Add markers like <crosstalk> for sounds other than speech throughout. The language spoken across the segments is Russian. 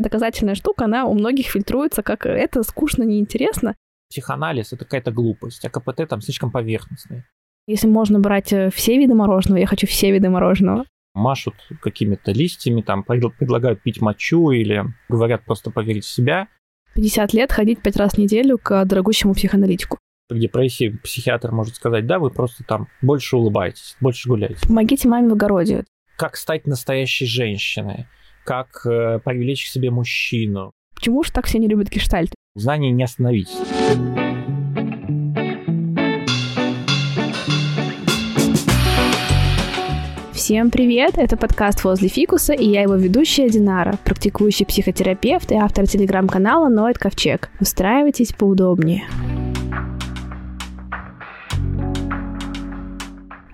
Доказательная штука, она у многих фильтруется как это скучно, неинтересно. Психоанализ — это какая-то глупость, а КПТ там слишком поверхностный. Если можно брать э, все виды мороженого, я хочу все виды мороженого. Машут какими-то листьями, там предлагают пить мочу или говорят просто поверить в себя. 50 лет ходить пять раз в неделю к дорогущему психоаналитику в депрессии психиатр может сказать, да, вы просто там больше улыбаетесь, больше гуляете. Помогите маме в огороде. Как стать настоящей женщиной, как э, привлечь к себе мужчину. Почему же так все не любят гештальт? Знание не остановить. Всем привет! Это подкаст «Возле фикуса» и я его ведущая Динара, практикующий психотерапевт и автор телеграм-канала «Ноет Ковчег». Устраивайтесь поудобнее.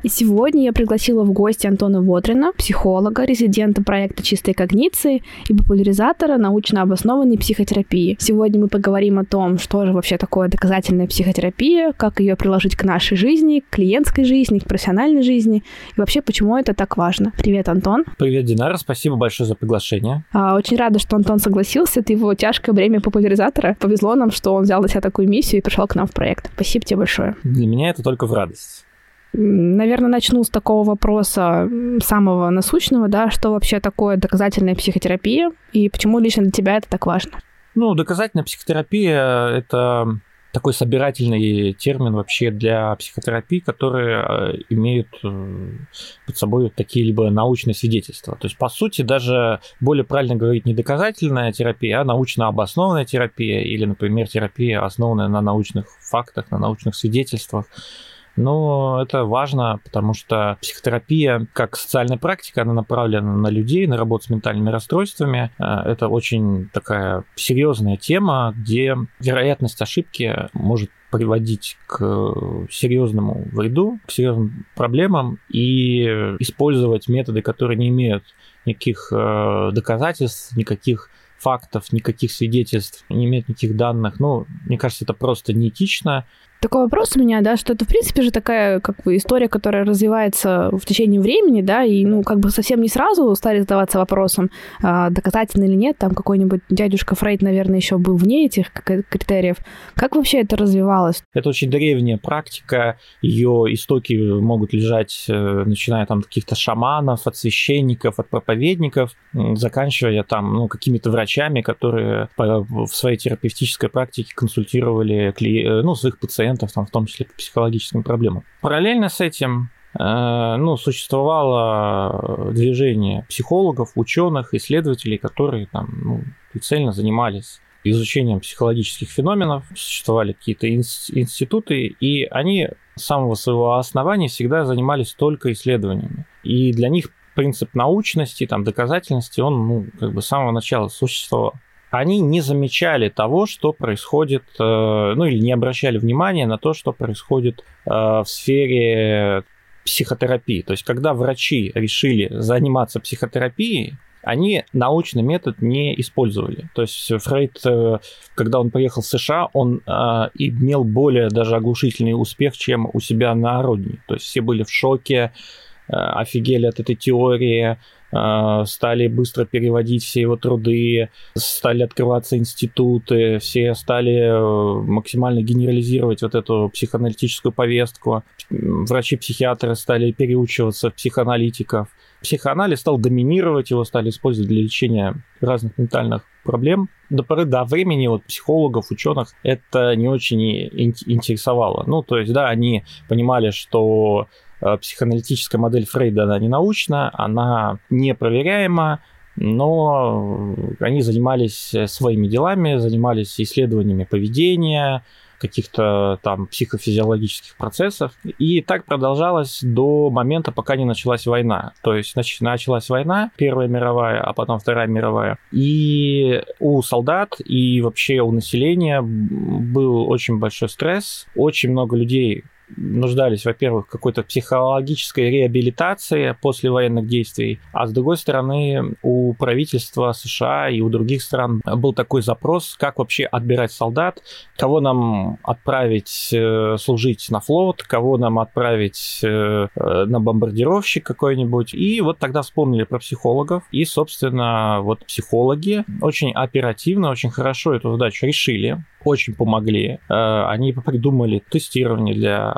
И сегодня я пригласила в гости Антона Вотрина, психолога, резидента проекта «Чистой когниции» и популяризатора научно обоснованной психотерапии. Сегодня мы поговорим о том, что же вообще такое доказательная психотерапия, как ее приложить к нашей жизни, к клиентской жизни, к профессиональной жизни, и вообще, почему это так важно. Привет, Антон. Привет, Динара, спасибо большое за приглашение. А, очень рада, что Антон согласился. Это его тяжкое бремя популяризатора. Повезло нам, что он взял на себя такую миссию и пришел к нам в проект. Спасибо тебе большое. Для меня это только в радость. Наверное, начну с такого вопроса самого насущного, да, что вообще такое доказательная психотерапия и почему лично для тебя это так важно? Ну, доказательная психотерапия – это такой собирательный термин вообще для психотерапии, которые э, имеют э, под собой такие либо научные свидетельства. То есть, по сути, даже более правильно говорить не доказательная терапия, а научно обоснованная терапия или, например, терапия, основанная на научных фактах, на научных свидетельствах. Но это важно, потому что психотерапия, как социальная практика, она направлена на людей, на работу с ментальными расстройствами. Э, это очень такая серьезная тема, где вероятность ошибки может приводить к серьезному вреду, к серьезным проблемам и использовать методы, которые не имеют никаких э, доказательств, никаких фактов, никаких свидетельств, не имеют никаких данных. Ну, мне кажется, это просто неэтично. Такой вопрос у меня, да, что это, в принципе, же такая, как бы, история, которая развивается в течение времени, да, и, ну, как бы совсем не сразу стали задаваться вопросом, а, доказательно или нет, там какой-нибудь дядюшка Фрейд, наверное, еще был вне этих критериев. Как вообще это развивалось? Это очень древняя практика, ее истоки могут лежать, э, начиная там каких-то шаманов, от священников, от проповедников, заканчивая там, ну, какими-то врачами, которые в своей терапевтической практике консультировали, э, ну, своих пациентов пациентов, там, в том числе по психологическим проблемам. Параллельно с этим э, ну, существовало движение психологов, ученых, исследователей, которые там, ну, прицельно занимались изучением психологических феноменов, существовали какие-то институты, и они с самого своего основания всегда занимались только исследованиями. И для них принцип научности, там, доказательности, он ну, как бы с самого начала существовал они не замечали того, что происходит, э, ну или не обращали внимания на то, что происходит э, в сфере психотерапии. То есть, когда врачи решили заниматься психотерапией, они научный метод не использовали. То есть Фрейд, э, когда он приехал в США, он имел более даже оглушительный успех, чем у себя на родине. То есть все были в шоке, офигели от этой теории, стали быстро переводить все его труды, стали открываться институты, все стали э, максимально генерализировать вот эту психоаналитическую повестку. Врачи-психиатры стали переучиваться в психоаналитиков. Психоанализ стал доминировать, его стали использовать для лечения разных ментальных проблем. До поры до времени вот психологов, ученых это не очень интересовало. Ну, то есть, да, они понимали, что психоаналитическая модель Фрейда, она не научна, она непроверяема, но они занимались своими делами, занимались исследованиями поведения, каких-то там психофизиологических процессов. И так продолжалось до момента, пока не началась война. То есть значит, началась война, Первая мировая, а потом Вторая мировая. И у солдат и вообще у населения был очень большой стресс. Очень много людей нуждались, во-первых, в какой-то психологической реабилитации после военных действий, а с другой стороны, у правительства США и у других стран был такой запрос, как вообще отбирать солдат, кого нам отправить э, служить на флот, кого нам отправить э, на бомбардировщик какой-нибудь. И вот тогда вспомнили про психологов, и, собственно, вот психологи очень оперативно, очень хорошо эту задачу решили очень помогли. Э, они придумали тестирование для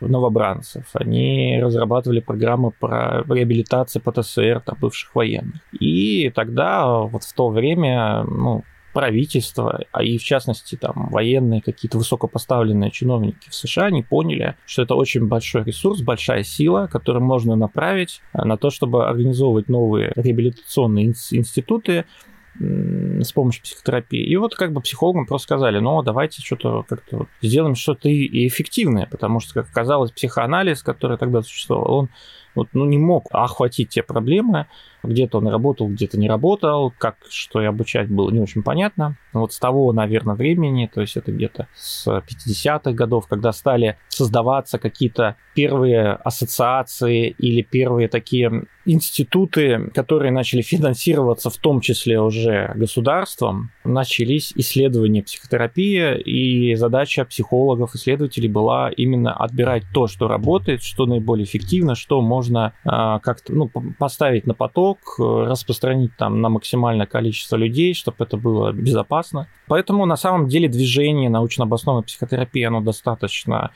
новобранцев, они разрабатывали программы по реабилитации ПТСР там, бывших военных. И тогда, вот в то время, ну, правительство, а и в частности там военные какие-то высокопоставленные чиновники в США не поняли, что это очень большой ресурс, большая сила, которую можно направить на то, чтобы организовывать новые реабилитационные институты, с помощью психотерапии. И вот как бы психологам просто сказали, ну, давайте что-то как-то сделаем что-то и эффективное, потому что, как оказалось, психоанализ, который тогда существовал, он вот, ну, не мог охватить те проблемы, где-то он работал, где-то не работал, как что и обучать было не очень понятно. Вот с того, наверное, времени, то есть это где-то с 50-х годов, когда стали создаваться какие-то первые ассоциации или первые такие институты, которые начали финансироваться в том числе уже государством, начались исследования психотерапии, и задача психологов, исследователей была именно отбирать то, что работает, что наиболее эффективно, что можно э, как-то ну, поставить на поток, распространить там на максимальное количество людей, чтобы это было безопасно. Поэтому на самом деле движение научно обоснованной психотерапии, оно достаточно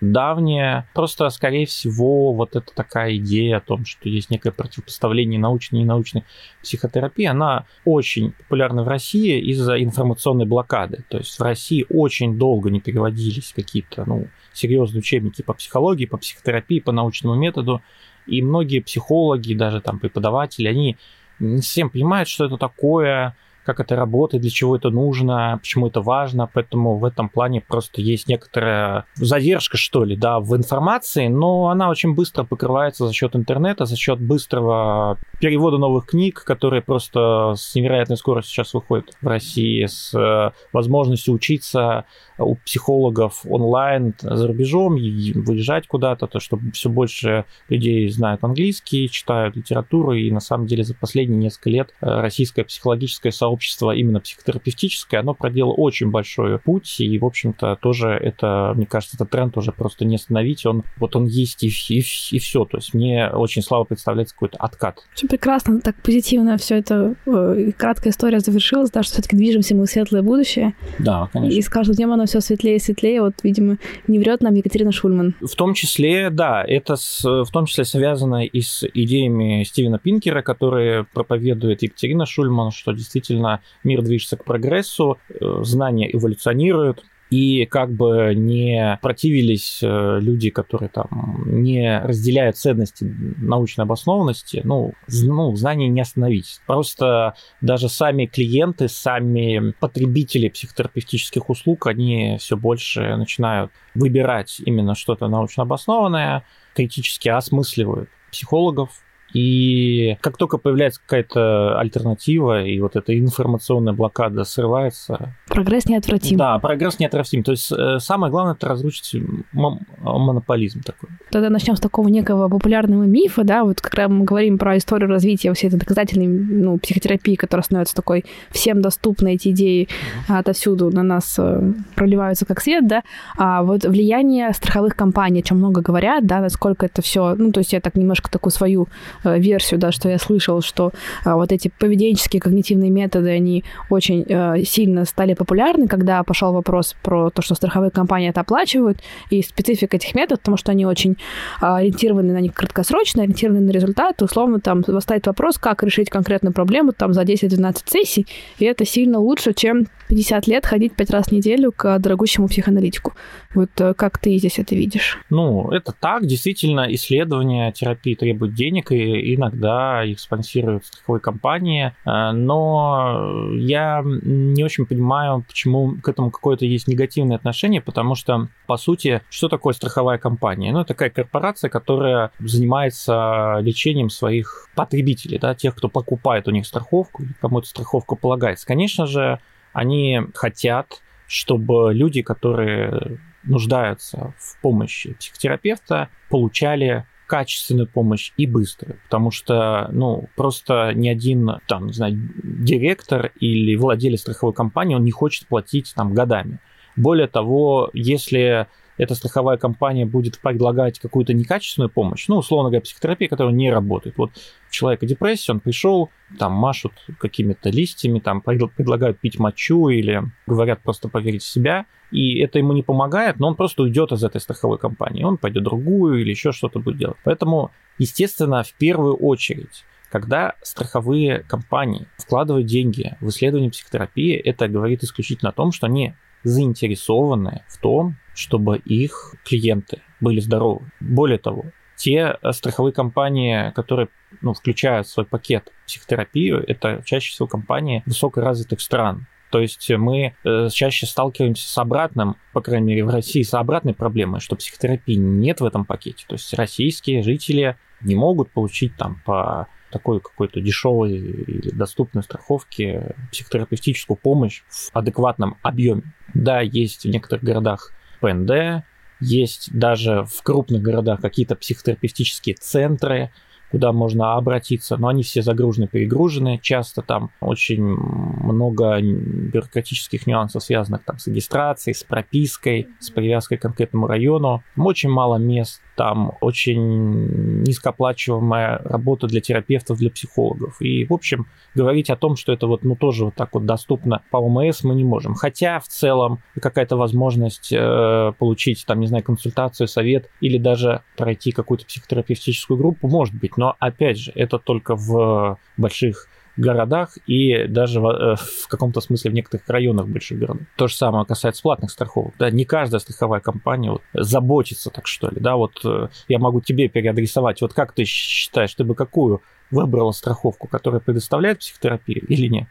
давняя. Просто, скорее всего, вот эта такая идея о том, что есть некое противопоставление научной и ненаучной психотерапии, она очень популярна в России из-за информационной блокады. То есть в России очень долго не переводились какие-то ну, серьезные учебники по психологии, по психотерапии, по научному методу. И многие психологи, даже там преподаватели, они не совсем понимают, что это такое, как это работает, для чего это нужно, почему это важно, поэтому в этом плане просто есть некоторая задержка, что ли, да, в информации, но она очень быстро покрывается за счет интернета, за счет быстрого перевода новых книг, которые просто с невероятной скоростью сейчас выходят в России, с э, возможностью учиться у психологов онлайн за рубежом, и выезжать куда-то, то чтобы все больше людей знают английский, читают литературу, и на самом деле за последние несколько лет э, российское психологическое сообщество именно психотерапевтическое, оно проделало очень большой путь, и, в общем-то, тоже это, мне кажется, этот тренд уже просто не остановить, он вот он есть и, и, и все, то есть мне очень слабо представляется какой-то откат. Очень прекрасно, так позитивно все это, э, краткая история завершилась, да, что все-таки движемся мы в светлое будущее. Да, конечно. И с каждым днем оно все светлее и светлее, вот, видимо, не врет нам Екатерина Шульман. В том числе, да, это с, в том числе связано и с идеями Стивена Пинкера, которые проповедует Екатерина Шульман, что действительно мир движется к прогрессу, э, знания эволюционируют, и как бы не противились э, люди, которые там не разделяют ценности научной обоснованности, ну, ну, знания не остановить. Просто даже сами клиенты, сами потребители психотерапевтических услуг, они все больше начинают выбирать именно что-то научно обоснованное, критически осмысливают психологов, и как только появляется какая-то альтернатива, и вот эта информационная блокада срывается... Прогресс неотвратим. Да, прогресс неотвратим. То есть э, самое главное — это разрушить монополизм такой. Тогда начнем с такого некого популярного мифа, да, вот когда мы говорим про историю развития всей этой доказательной ну, психотерапии, которая становится такой всем доступной, эти идеи отовсюду на нас э, проливаются как свет, да, а вот влияние страховых компаний, о чем много говорят, да, насколько это все, ну, то есть я так немножко такую свою Э, версию, да, что я слышал, что а, вот эти поведенческие когнитивные методы, они очень э, сильно стали популярны, когда пошел вопрос про то, что страховые компании это оплачивают, и специфика этих методов, потому что они очень ориентированы на них краткосрочно, ориентированы на результат, условно там восставит вопрос, как решить конкретную проблему там за 10-12 сессий, и это сильно лучше, чем 50 лет ходить 5 раз в неделю к дорогущему психоаналитику. Вот э, как ты здесь это видишь? Ну, это так. Действительно, исследования терапии требуют денег, и иногда их спонсируют страховые компании. Э, но я не очень понимаю, почему к этому какое-то есть негативное отношение, потому что, по сути, что такое страховая компания? Ну, такая корпорация, которая занимается лечением своих потребителей, да, тех, кто покупает у них страховку, кому эта страховка полагается. Конечно же, они хотят, чтобы люди, которые нуждаются в помощи психотерапевта, получали качественную помощь и быструю, потому что, ну, просто ни один, там, не знаю, директор или владелец страховой компании, он не хочет платить там годами. Более того, если эта страховая компания будет предлагать какую-то некачественную помощь, ну, условно говоря, психотерапия, которая не работает. Вот у человека депрессия, он пришел, там машут какими-то листьями, там предлагают пить мочу или говорят просто поверить в себя, и это ему не помогает, но он просто уйдет из этой страховой компании, он пойдет другую или еще что-то будет делать. Поэтому, естественно, в первую очередь когда страховые компании вкладывают деньги в исследование психотерапии, это говорит исключительно о том, что они заинтересованы в том, чтобы их клиенты были здоровы. Более того, те страховые компании, которые ну, включают в свой пакет психотерапию, это чаще всего компании высокоразвитых стран. То есть мы э, чаще сталкиваемся с обратным, по крайней мере в России, с обратной проблемой, что психотерапии нет в этом пакете. То есть российские жители не могут получить там по такой какой-то дешевой или доступной страховки психотерапевтическую помощь в адекватном объеме. Да, есть в некоторых городах ПНД, есть даже в крупных городах какие-то психотерапевтические центры, куда можно обратиться, но они все загружены, перегружены, часто там очень много бюрократических нюансов, связанных там с регистрацией, с пропиской, с привязкой к конкретному району. Очень мало мест там очень низкооплачиваемая работа для терапевтов, для психологов. И, в общем, говорить о том, что это вот, ну, тоже вот так вот доступно по ОМС мы не можем. Хотя, в целом, какая-то возможность э, получить, там, не знаю, консультацию, совет или даже пройти какую-то психотерапевтическую группу может быть. Но, опять же, это только в больших городах и даже в, э, в каком-то смысле в некоторых районах больших городов. То же самое касается платных страховок. Да, не каждая страховая компания вот, заботится, так что ли. Да, вот э, я могу тебе переадресовать. Вот как ты считаешь, ты бы какую выбрала страховку, которая предоставляет психотерапию или нет?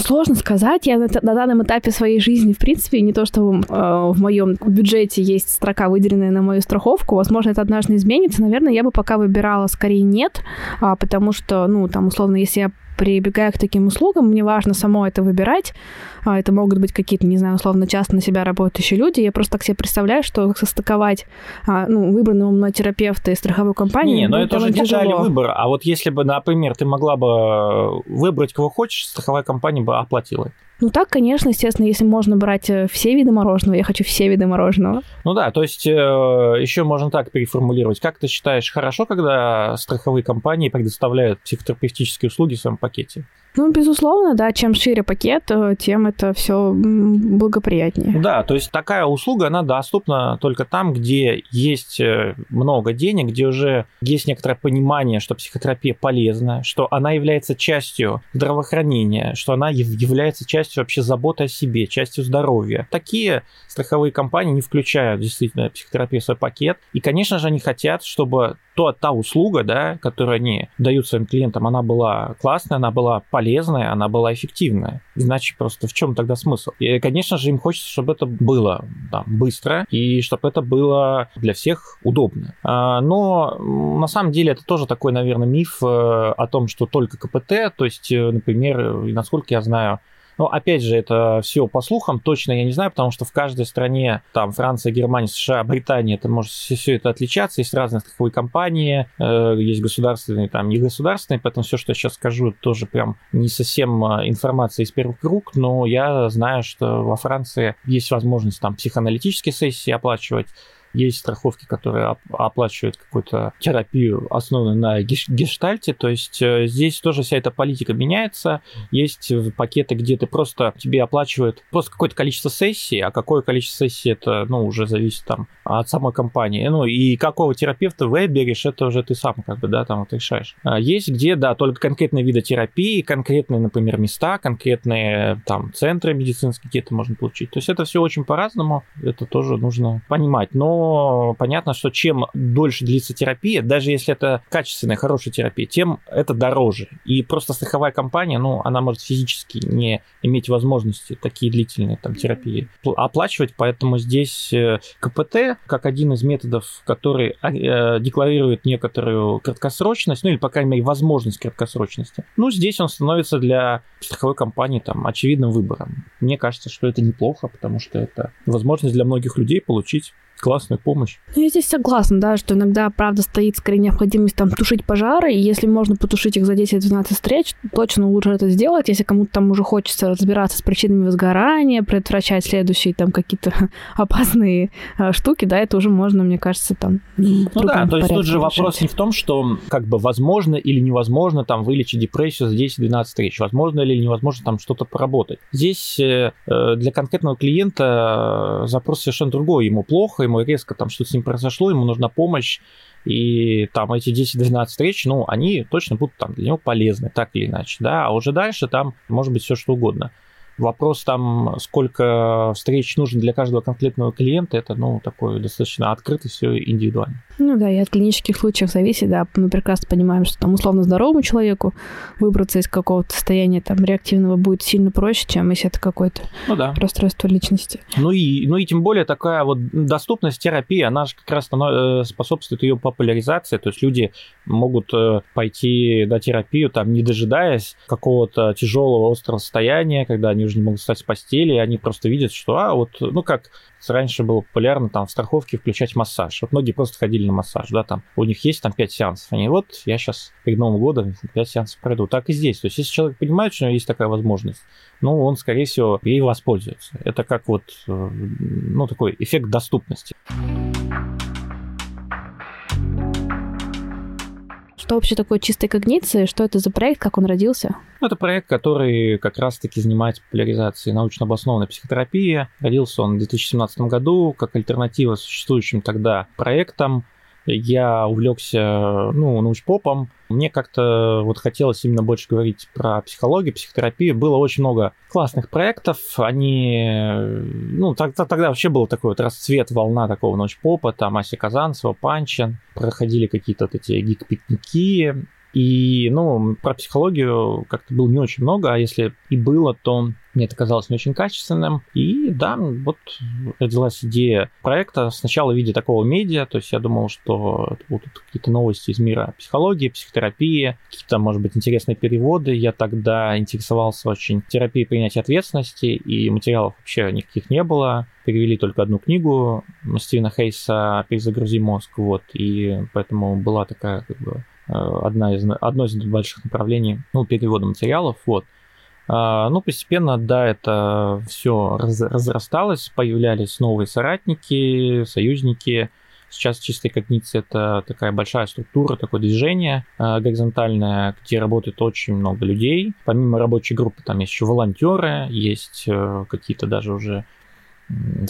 Сложно сказать. Я на, на данном этапе своей жизни, в принципе, не то, что э, в моем бюджете есть строка, выделенная на мою страховку. Возможно, это однажды изменится. Наверное, я бы пока выбирала скорее нет, а, потому что, ну, там, условно, если я прибегая к таким услугам, мне важно само это выбирать. А, это могут быть какие-то, не знаю, условно, часто на себя работающие люди. Я просто так себе представляю, что состыковать а, ну, выбранного мной терапевта и страховую компанию... Не, но это уже детали выбора. А вот если бы, например, ты могла бы выбрать, кого хочешь, страховая компания бы оплатила. Ну так, конечно, естественно, если можно брать э, все виды мороженого, я хочу все виды мороженого. Ну да, то есть э, еще можно так переформулировать. Как ты считаешь, хорошо, когда страховые компании предоставляют психотерапевтические услуги в своем пакете? Ну, безусловно, да, чем шире пакет, э, тем это все благоприятнее. Да, то есть такая услуга, она доступна только там, где есть э, много денег, где уже есть некоторое понимание, что психотерапия полезна, что она является частью здравоохранения, что она является частью вообще заботы о себе, частью здоровья. Такие страховые компании не включают действительно психотерапию в свой пакет. И, конечно же, они хотят, чтобы то, та услуга, да, которую они дают своим клиентам, она была классная, она была полезная, она была эффективная. Иначе просто в чем тогда смысл? И, конечно же, им хочется, чтобы это было да, быстро и чтобы это было для всех удобно. А, но на самом деле это тоже такой, наверное, миф э, о том, что только КПТ, то есть, э, например, насколько я знаю, но опять же, это все по слухам, точно я не знаю, потому что в каждой стране, там Франция, Германия, США, Британия, это может все это отличаться, есть разные страховые компании, э, есть государственные, там негосударственные, поэтому все, что я сейчас скажу, тоже прям не совсем э, информация из первых рук, но я знаю, что во Франции есть возможность там психоаналитические сессии оплачивать, есть страховки, которые оплачивают какую-то терапию, основанную на гештальте. То есть э, здесь тоже вся эта политика меняется. Есть пакеты, где ты просто тебе оплачивают просто какое-то количество сессий, а какое количество сессий это ну, уже зависит там от самой компании. Ну и какого терапевта выберешь, это уже ты сам как бы, да, там вот решаешь. А есть где, да, только конкретные виды терапии, конкретные, например, места, конкретные там центры медицинские где-то можно получить. То есть это все очень по-разному, это тоже нужно понимать. Но но понятно, что чем дольше длится терапия, даже если это качественная, хорошая терапия, тем это дороже. И просто страховая компания, ну, она может физически не иметь возможности такие длительные там терапии оплачивать, поэтому здесь э, КПТ, как один из методов, который э, декларирует некоторую краткосрочность, ну или, по крайней мере, возможность краткосрочности, ну, здесь он становится для страховой компании там очевидным выбором. Мне кажется, что это неплохо, потому что это возможность для многих людей получить классная помощь. Ну, я здесь согласна, да, что иногда, правда, стоит скорее необходимость там тушить пожары, и если можно потушить их за 10-12 встреч, точно лучше это сделать, если кому-то там уже хочется разбираться с причинами возгорания, предотвращать следующие там какие-то <laughs> опасные а, штуки, да, это уже можно, мне кажется, там Ну да, то есть тут же решать. вопрос не в том, что как бы возможно или невозможно там вылечить депрессию за 10-12 встреч, возможно или невозможно там что-то поработать. Здесь э, э для конкретного клиента э, запрос совершенно другой, ему плохо, ему резко там что-то с ним произошло, ему нужна помощь, и там эти 10-12 встреч, ну, они точно будут там для него полезны, так или иначе, да, а уже дальше там может быть все что угодно. Вопрос там, сколько встреч нужно для каждого конкретного клиента, это, ну, такое достаточно открыто, все индивидуально. Ну да, и от клинических случаев зависит, да. Мы прекрасно понимаем, что там условно здоровому человеку выбраться из какого-то состояния там реактивного будет сильно проще, чем если это какое-то ну, да. расстройство личности. Ну и, ну и тем более такая вот доступность терапии, она же как раз э, способствует ее популяризации, то есть люди могут э, пойти на терапию, там, не дожидаясь какого-то тяжелого острого состояния, когда они уже не могут встать с постели, и они просто видят, что, а, вот, ну, как раньше было популярно там в страховке включать массаж. Вот многие просто ходили на массаж, да, там, у них есть там 5 сеансов, они вот, я сейчас перед Новым годом 5 сеансов пройду. Так и здесь. То есть, если человек понимает, что у него есть такая возможность, ну, он, скорее всего, ей воспользуется. Это как вот, э, ну, такой эффект доступности. Что вообще такое чистая когниция? Что это за проект? Как он родился? Ну, это проект, который как раз-таки занимается популяризацией научно обоснованной психотерапии. Родился он в 2017 году как альтернатива существующим тогда проектам я увлекся, ну, научпопом. Мне как-то вот хотелось именно больше говорить про психологию, психотерапию. Было очень много классных проектов. Они, ну, тогда, тогда вообще был такой вот расцвет, волна такого научпопа. Там Ася Казанцева, Панчин. Проходили какие-то вот эти гик-пикники. И, ну, про психологию как-то было не очень много, а если и было, то мне это казалось не очень качественным. И да, вот родилась идея проекта сначала в виде такого медиа, то есть я думал, что будут какие-то новости из мира психологии, психотерапии, какие-то, может быть, интересные переводы. Я тогда интересовался очень терапией принятия ответственности, и материалов вообще никаких не было. Перевели только одну книгу Стивена Хейса «Перезагрузи мозг», вот, и поэтому была такая как бы одна из, одно из больших направлений ну, перевода материалов. Вот. А, ну, постепенно, да, это все раз, разрасталось, появлялись новые соратники, союзники. Сейчас чистая когниция это такая большая структура, такое движение э, горизонтальное, где работает очень много людей. Помимо рабочей группы там есть еще волонтеры, есть э, какие-то даже уже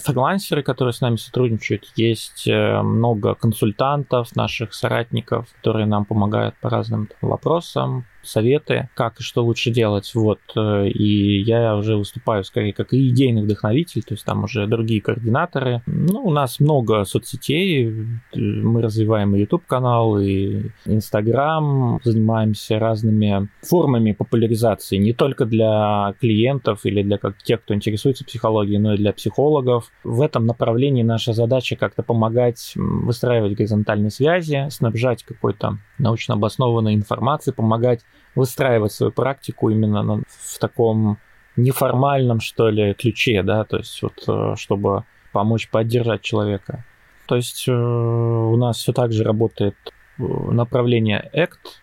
фрилансеры, которые с нами сотрудничают, есть э, много консультантов, наших соратников, которые нам помогают по разным вопросам, советы, как и что лучше делать. Вот. Э, и я уже выступаю скорее как и идейный вдохновитель, то есть там уже другие координаторы. Ну, у нас много соцсетей, мы развиваем и YouTube-канал, и Instagram, занимаемся разными формами популяризации, не только для клиентов или для как, тех, кто интересуется психологией, но и для психологов. В этом направлении наша задача как-то помогать выстраивать горизонтальные связи, снабжать какой-то научно обоснованной информацией, помогать выстраивать свою практику именно в таком неформальном, что ли, ключе, да, то есть вот э, чтобы помочь поддержать человека. То есть э, у нас все так же работает э, направление ACT,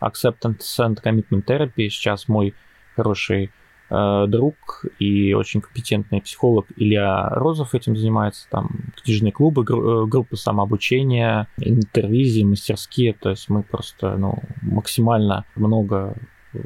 Acceptance and Commitment Therapy. Сейчас мой хороший друг и очень компетентный психолог Илья Розов этим занимается. Там книжные клубы, э, группы самообучения, интервизии, мастерские. То есть мы просто ну, максимально много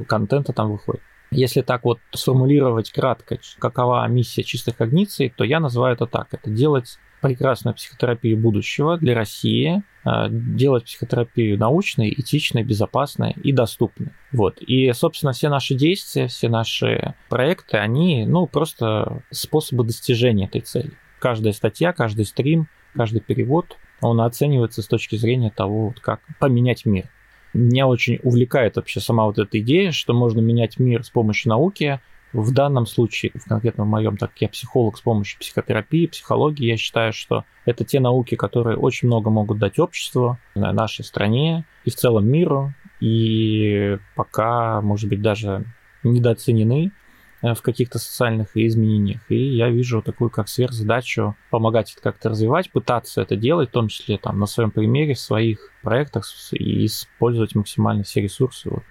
контента там выходит. Если так вот сформулировать кратко, какова миссия чистой когниции, то я называю это так. Это делать прекрасную психотерапию будущего для России, а, делать психотерапию научной, этичной, безопасной и доступной. Вот. И, собственно, все наши действия, все наши проекты, они, ну, просто способы достижения этой цели. Каждая статья, каждый стрим, каждый перевод, он оценивается с точки зрения того, как поменять мир. Меня очень увлекает вообще сама вот эта идея, что можно менять мир с помощью науки. В данном случае, в конкретном моем, так как я психолог с помощью психотерапии, психологии, я считаю, что это те науки, которые очень много могут дать обществу, нашей стране и в целом миру, и пока, может быть, даже недооценены. Э, в каких-то социальных изменениях. И я вижу такую как сверхзадачу помогать это как-то развивать, пытаться это делать, в том числе там на своем примере, в своих проектах и использовать максимально все ресурсы. Вот.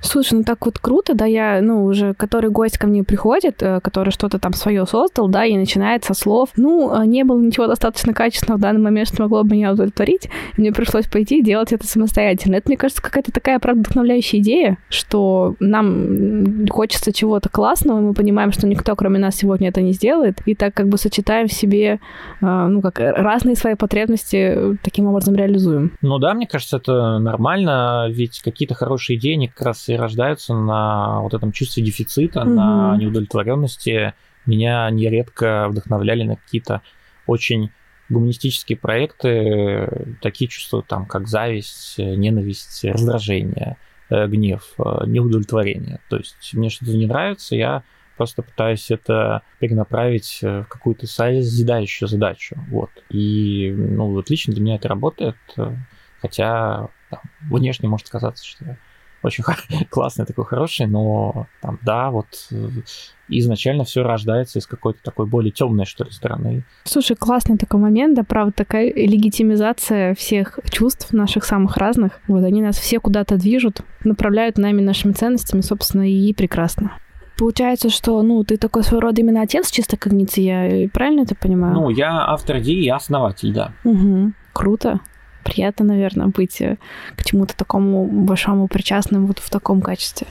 Слушай, ну так вот круто, да, я, ну, уже который гость ко мне приходит, э, который что-то там свое создал, да, и начинает со слов, ну, а не было ничего достаточно качественного в данный момент, что могло бы меня удовлетворить, и мне пришлось пойти и делать это самостоятельно. Это, мне кажется, какая-то такая, правда, вдохновляющая идея, что нам хочется чего-то классного, мы понимаем, что никто, кроме нас, сегодня это не сделает, и так как бы сочетаем в себе, э, ну, как разные свои потребности таким образом реализуем. Ну да, мне кажется, это нормально, ведь какие-то хорошие идеи, они как раз и рождаются на вот этом чувстве дефицита, угу. на неудовлетворенности. Меня нередко вдохновляли на какие-то очень гуманистические проекты, такие чувства, там, как зависть, ненависть, раздражение, э, гнев, э, неудовлетворение. То есть мне что-то не нравится, я просто пытаюсь это перенаправить в какую-то созидающую задачу. Вот. И, ну, вот лично для меня это работает, хотя там, внешне может казаться, что очень <laughs> классный, такой хороший, но там, да, вот э, изначально все рождается из какой-то такой более темной, что ли, стороны. Слушай, классный такой момент, да, правда, такая легитимизация всех чувств наших самых разных. Вот они нас все куда-то движут, направляют нами нашими ценностями, собственно, и прекрасно. Получается, что, ну, ты такой своего рода именно отец чисто когниции, я правильно это понимаю? Ну, я автор идеи и основатель, да. Угу. Круто приятно, наверное, быть э, к чему-то такому большому причастным вот в таком качестве.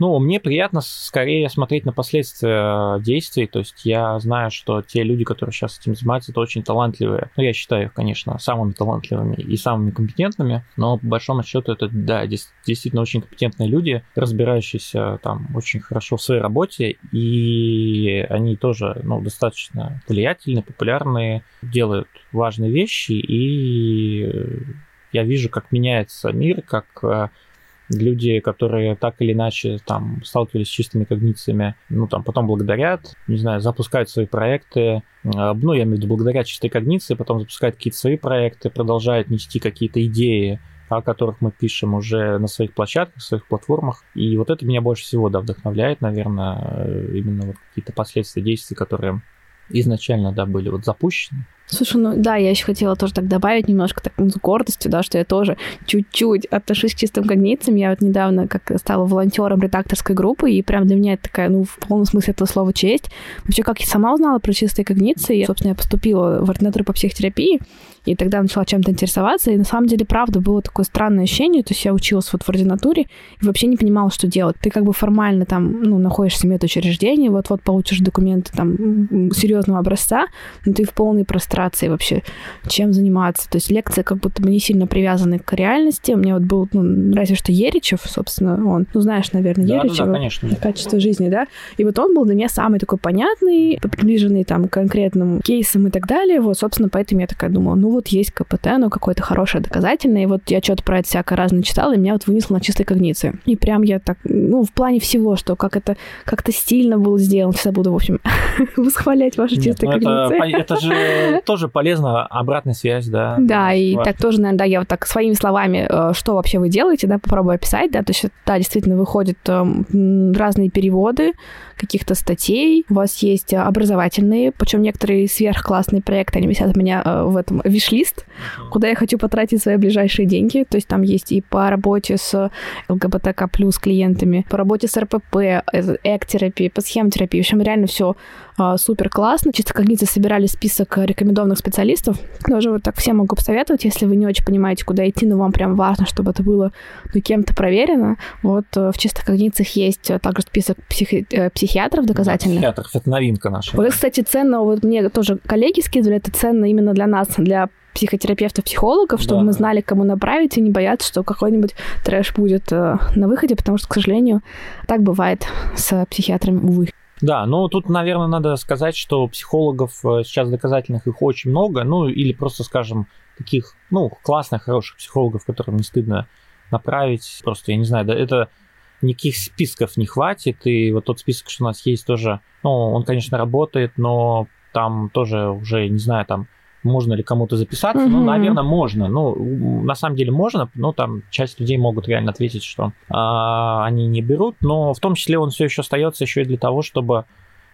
Ну, мне приятно скорее смотреть на последствия э, действий. То есть я знаю, что те люди, которые сейчас этим занимаются, это очень талантливые. Ну, я считаю их, конечно, самыми талантливыми и самыми компетентными. Но по большому счету это, да, действительно очень компетентные люди, разбирающиеся там очень хорошо в своей работе. И они тоже, ну, достаточно влиятельные, популярные, делают важные вещи. И я вижу, как меняется мир, как э, люди, которые так или иначе там сталкивались с чистыми когнициями, ну там потом благодарят, не знаю, запускают свои проекты, ну я имею в виду благодаря чистой когниции, потом запускают какие-то свои проекты, продолжают нести какие-то идеи, о которых мы пишем уже на своих площадках, своих платформах. И вот это меня больше всего, да, вдохновляет, наверное, именно вот какие-то последствия действий, которые изначально, да, были вот запущены, Слушай, ну да, я еще хотела тоже так добавить немножко так, ну, с гордостью, да, что я тоже чуть-чуть отношусь к чистым когницам. Я вот недавно как стала волонтером редакторской группы, и прям для меня это такая, ну, в полном смысле этого слова честь. Вообще, как я сама узнала про чистые когниции, я, собственно, я поступила в ординатуру по психотерапии, и тогда начала чем-то интересоваться, и на самом деле, правда, было такое странное ощущение, то есть я училась вот в ординатуре и вообще не понимала, что делать. Ты как бы формально там, ну, находишься в медучреждении, вот-вот получишь документы там серьезного образца, но ты в полной прострации вообще, чем заниматься. То есть лекции как будто бы не сильно привязаны к реальности. У меня вот был, ну, разве что Еричев, собственно, он, ну, знаешь, наверное, да, Еричева. Да, да, конечно. Качество жизни, да. И вот он был для меня самый такой понятный, приближенный там к конкретным кейсам и так далее. Вот, собственно, поэтому я такая думала, ну, вот есть КПТ, оно какое-то хорошее доказательное, и вот я что-то про это всякое разное читала, и меня вот вынесло на чистой когниции. И прям я так, ну, в плане всего, что как это как-то стильно было сделано, сейчас буду, в общем, <laughs> восхвалять ваши чистые ну когниции. Это, это же <laughs> тоже полезно, обратная связь, да. Да, и важно. так тоже, наверное, да, я вот так своими словами, э, что вообще вы делаете, да, попробую описать, да, то есть, да, действительно выходят эм, разные переводы, каких-то статей, у вас есть образовательные, причем некоторые сверхклассные проекты, они висят у меня э, в этом виш-лист, куда я хочу потратить свои ближайшие деньги, то есть там есть и по работе с ЛГБТК плюс клиентами, по работе с РПП, э, эк-терапии, по схем-терапии, в общем, реально все а, супер классно. Чисто когниции собирали список рекомендованных специалистов. Тоже вот так всем могу посоветовать, если вы не очень понимаете, куда идти, но вам прям важно, чтобы это было ну, кем-то проверено. Вот э, в чисто когнициях есть также список психи- психи психиатров доказательных. Да, психиатров, это новинка наша. Вот, кстати, ценно, вот мне тоже коллеги скидывали, это ценно именно для нас, для психотерапевтов, психологов, чтобы да. мы знали, кому направить, и не бояться, что какой-нибудь трэш будет э, на выходе, потому что, к сожалению, так бывает с психиатрами, увы. Да, ну тут, наверное, надо сказать, что психологов э, сейчас доказательных их очень много, ну или просто, скажем, таких, ну, классных, хороших психологов, которым не стыдно направить. Просто, я не знаю, да, это никаких списков не хватит, и вот тот список, что у нас есть, тоже, ну, он, конечно, работает, но там тоже уже, не знаю, там можно ли кому-то записаться. Mm-hmm. Ну, наверное, можно. Ну, на самом деле можно, но там часть людей могут реально ответить, что а, они не берут, но в том числе он все еще остается еще и для того, чтобы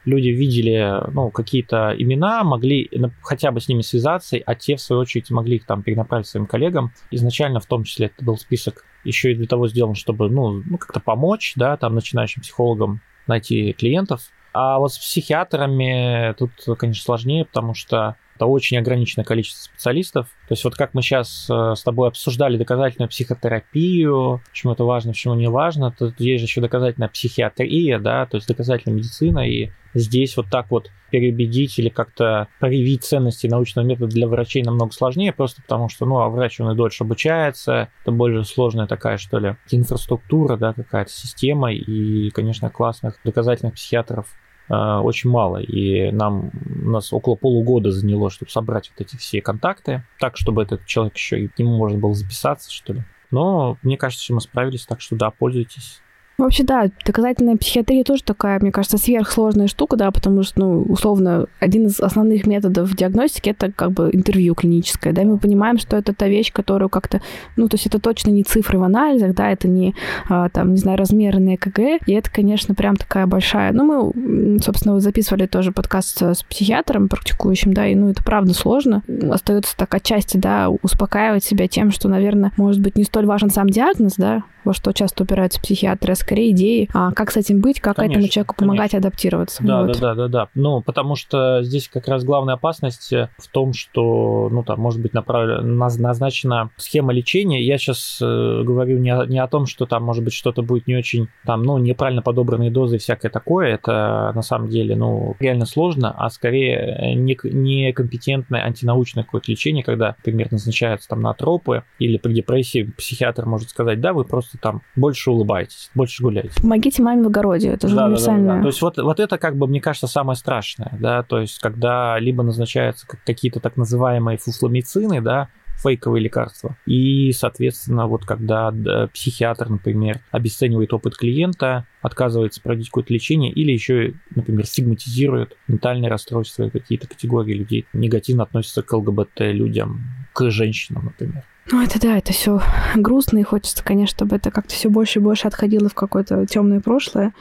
люди видели ну, какие-то имена, могли хотя бы с ними связаться, а те, в свою очередь, могли их там перенаправить своим коллегам. Изначально, в том числе, это был список еще и для того сделан, чтобы ну, ну как-то помочь, да, там, начинающим психологам найти клиентов. А вот с психиатрами тут, конечно, сложнее, потому что это очень ограниченное количество специалистов. То есть вот как мы сейчас э, с тобой обсуждали доказательную психотерапию, почему это важно, почему не важно, то есть же еще доказательная психиатрия, да, то есть доказательная медицина, и здесь вот так вот переубедить или как-то привить ценности научного метода для врачей намного сложнее, просто потому что, ну, а врач, он и дольше обучается, это более сложная такая, что ли, инфраструктура, да, какая-то система, и, конечно, классных доказательных психиатров очень мало, и нам у нас около полугода заняло, чтобы собрать вот эти все контакты, так, чтобы этот человек еще и к нему можно было записаться, что ли. Но мне кажется, что мы справились, так что да, пользуйтесь. Вообще, да, доказательная психиатрия тоже такая, мне кажется, сверхсложная штука, да, потому что, ну, условно, один из основных методов диагностики это как бы интервью клиническое, да, и мы понимаем, что это та вещь, которую как-то, ну, то есть это точно не цифры в анализах, да, это не, а, там, не знаю, размеры на ЭКГ, и это, конечно, прям такая большая, ну, мы, собственно, записывали тоже подкаст с психиатром практикующим, да, и, ну, это правда сложно, остается так отчасти, да, успокаивать себя тем, что, наверное, может быть, не столь важен сам диагноз, да, во что часто упираются психиатры, а скорее идеи, а как с этим быть, как конечно, этому человеку помогать конечно. адаптироваться. Да, вот. да, да, да, да. Ну, потому что здесь как раз главная опасность в том, что, ну, там, может быть, направлена, назначена схема лечения. Я сейчас э, говорю не о, не о том, что там, может быть, что-то будет не очень, там, ну, неправильно подобранные дозы и всякое такое. Это, на самом деле, ну, реально сложно, а скорее некомпетентное антинаучное какое-то лечение, когда, например, назначаются там натропы или при депрессии психиатр может сказать, да, вы просто там больше улыбайтесь, больше гуляйте. Помогите маме в огороде, это же да, универсально. Да, да, да. То есть вот, вот это, как бы, мне кажется, самое страшное, да, то есть когда либо назначаются какие-то так называемые фуфломицины, да, фейковые лекарства. И, соответственно, вот когда да, психиатр, например, обесценивает опыт клиента, отказывается проводить какое-то лечение или еще, например, стигматизирует ментальные расстройства какие-то категории людей, негативно относятся к ЛГБТ людям, к женщинам, например. Ну, это да, это все грустно, и хочется, конечно, чтобы это как-то все больше и больше отходило в какое-то темное прошлое.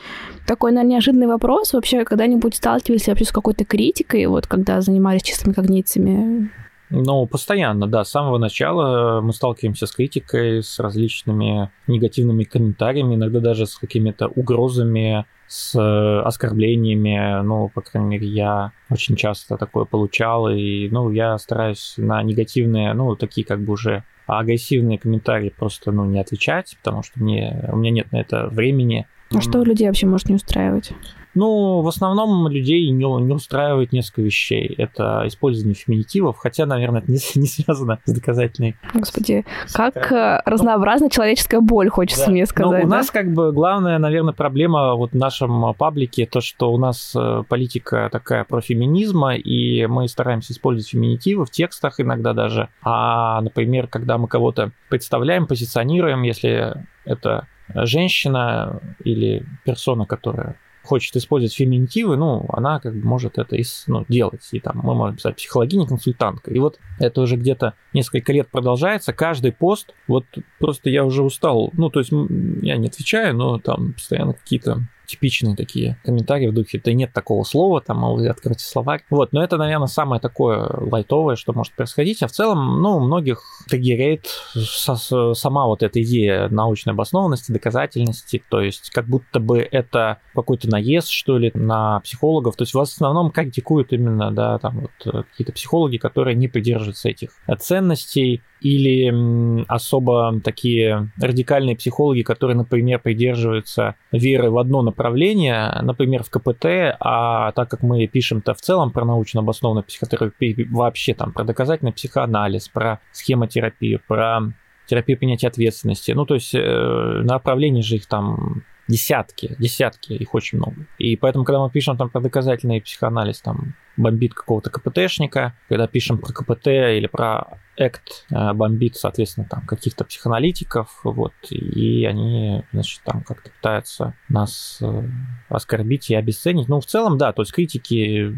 Такой, наверное, неожиданный вопрос. Вообще, когда-нибудь сталкивались вообще с какой-то критикой, вот когда занимались чистыми когнициями? Ну, постоянно, да. С самого начала мы сталкиваемся с критикой, с различными негативными комментариями, иногда даже с какими-то угрозами, с оскорблениями. Ну, по крайней мере, я очень часто такое получал, и, ну, я стараюсь на негативные, ну, такие как бы уже а агрессивные комментарии просто ну, не отвечать, потому что мне, у меня нет на это времени. А что людей вообще может не устраивать? Ну, в основном людей не, не устраивает несколько вещей. Это использование феминитивов, хотя, наверное, это не, <laughs> не связано с доказательной. Господи, как ну, разнообразна человеческая боль, хочется да. мне сказать. Ну, у да? нас как бы главная, наверное, проблема вот в нашем паблике, то, что у нас э, политика такая про феминизма, и мы стараемся использовать феминитивы в текстах иногда даже. А, например, когда мы кого-то представляем, позиционируем, если это женщина или персона, которая хочет использовать феминитивы, ну, она как бы может это ну, делать. И там мы можем писать психологиня, консультантка. И вот это уже где-то несколько лет продолжается. Каждый пост, вот просто я уже устал. Ну, то есть я не отвечаю, но там постоянно какие-то типичные такие комментарии в духе «да нет такого слова», там, мол, откройте словарь. Вот, но это, наверное, самое такое лайтовое, что может происходить. А в целом, ну, у многих триггерит сама вот эта идея научной обоснованности, доказательности, то есть как будто бы это какой-то наезд, что ли, на психологов. То есть в основном критикуют именно, да, там вот какие-то психологи, которые не придерживаются этих ценностей, или особо такие радикальные психологи, которые, например, придерживаются веры в одно направление, например, в КПТ, а так как мы пишем-то в целом про научно обоснованную психотерапию, вообще там про доказательный психоанализ, про схемотерапию, про терапию принятия ответственности, ну то есть э, направлений же их там десятки, десятки, их очень много. И поэтому, когда мы пишем там про доказательный психоанализ, там бомбит какого-то КПТшника, когда пишем про КПТ или про ЭКТ, бомбит, соответственно, там каких-то психоаналитиков, вот, и они, значит, там как-то пытаются нас э, оскорбить и обесценить. Ну, в целом, да, то есть критики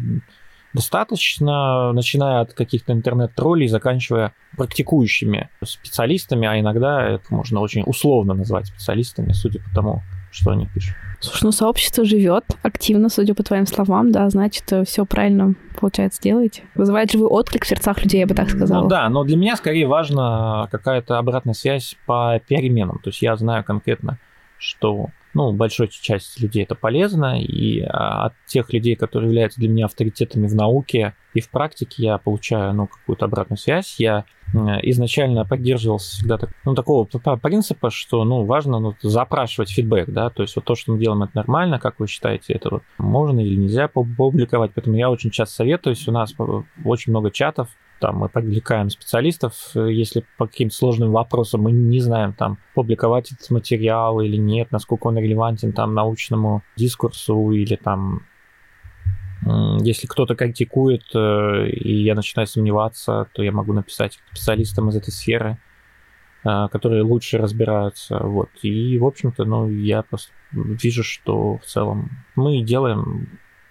достаточно, начиная от каких-то интернет-троллей, заканчивая практикующими специалистами, а иногда это можно очень условно назвать специалистами, судя по тому, что они пишут. Слушай, ну сообщество живет активно, судя по твоим словам, да, значит, все правильно, получается, делаете. Вызывает живой отклик в сердцах людей, я бы так сказала. Ну да, но для меня скорее важна какая-то обратная связь по переменам. То есть я знаю конкретно, что ну, большой части людей это полезно, и а, от тех людей, которые являются для меня авторитетами в науке и в практике, я получаю, ну, какую-то обратную связь. Я изначально поддерживался всегда так, ну, такого принципа, что, ну, важно ну, запрашивать фидбэк, да, то есть вот то, что мы делаем, это нормально, как вы считаете, это вот можно или нельзя публиковать, поэтому я очень часто советуюсь, у нас очень много чатов, там мы привлекаем специалистов, если по каким-то сложным вопросам мы не знаем, там, публиковать этот материал или нет, насколько он релевантен там научному дискурсу или там если кто-то критикует, э, и я начинаю сомневаться, то я могу написать специалистам из этой сферы, э, которые лучше разбираются. Вот. И, в общем-то, ну, я просто вижу, что в целом мы делаем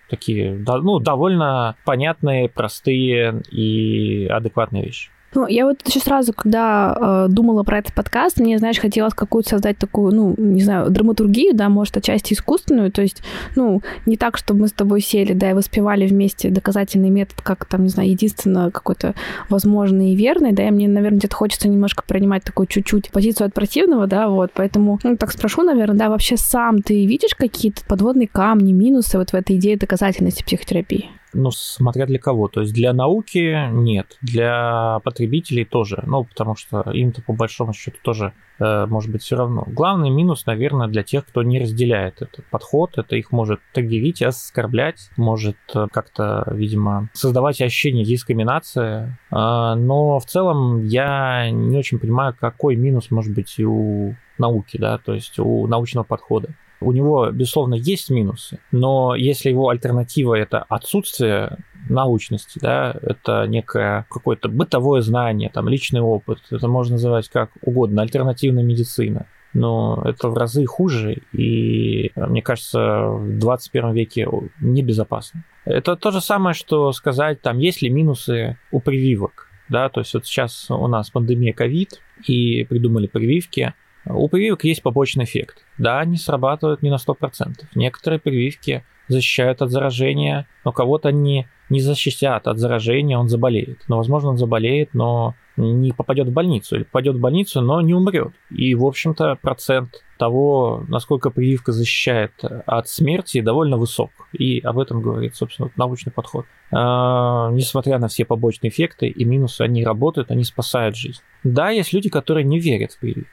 такие, ну, довольно понятные, простые и адекватные вещи. Ну, я вот еще сразу, когда э, думала про этот подкаст, мне, знаешь, хотелось какую-то создать такую, ну, не знаю, драматургию, да, может, отчасти искусственную, то есть, ну, не так, чтобы мы с тобой сели, да, и воспевали вместе доказательный метод, как там, не знаю, единственно какой-то возможный и верный, да, и мне, наверное, где-то хочется немножко принимать такую чуть-чуть позицию от противного, да, вот, поэтому, ну, так спрошу, наверное, да, вообще сам ты видишь какие-то подводные камни, минусы вот в этой идее доказательности психотерапии? Ну, смотря для кого. То есть для науки нет, для потребителей тоже. Ну, потому что им-то по большому счету тоже э, может быть все равно. Главный минус, наверное, для тех, кто не разделяет этот подход, это их может триггерить, оскорблять, может э, как-то, видимо, создавать ощущение дискриминации. Э, но в целом я не очень понимаю, какой минус может быть у науки, да, то есть у научного подхода. У него, безусловно, есть минусы, но если его альтернатива это отсутствие научности, да, это некое какое-то бытовое знание, там, личный опыт, это можно называть как угодно, альтернативная медицина, но это в разы хуже, и, мне кажется, в 21 веке небезопасно. Это то же самое, что сказать, там, есть ли минусы у прививок, да, то есть вот сейчас у нас пандемия ковид, и придумали прививки, у прививок есть побочный эффект. Да, они срабатывают не на 100%. Некоторые прививки защищают от заражения, но кого-то они не защитят от заражения, он заболеет. Но, возможно, он заболеет, но не попадет в больницу, или попадет в больницу, но не умрет. И, в общем-то, процент того, насколько прививка защищает от смерти, довольно высок. И об этом говорит, собственно, научный подход. А, несмотря на все побочные эффекты и минусы, они работают, они спасают жизнь. Да, есть люди, которые не верят в прививки.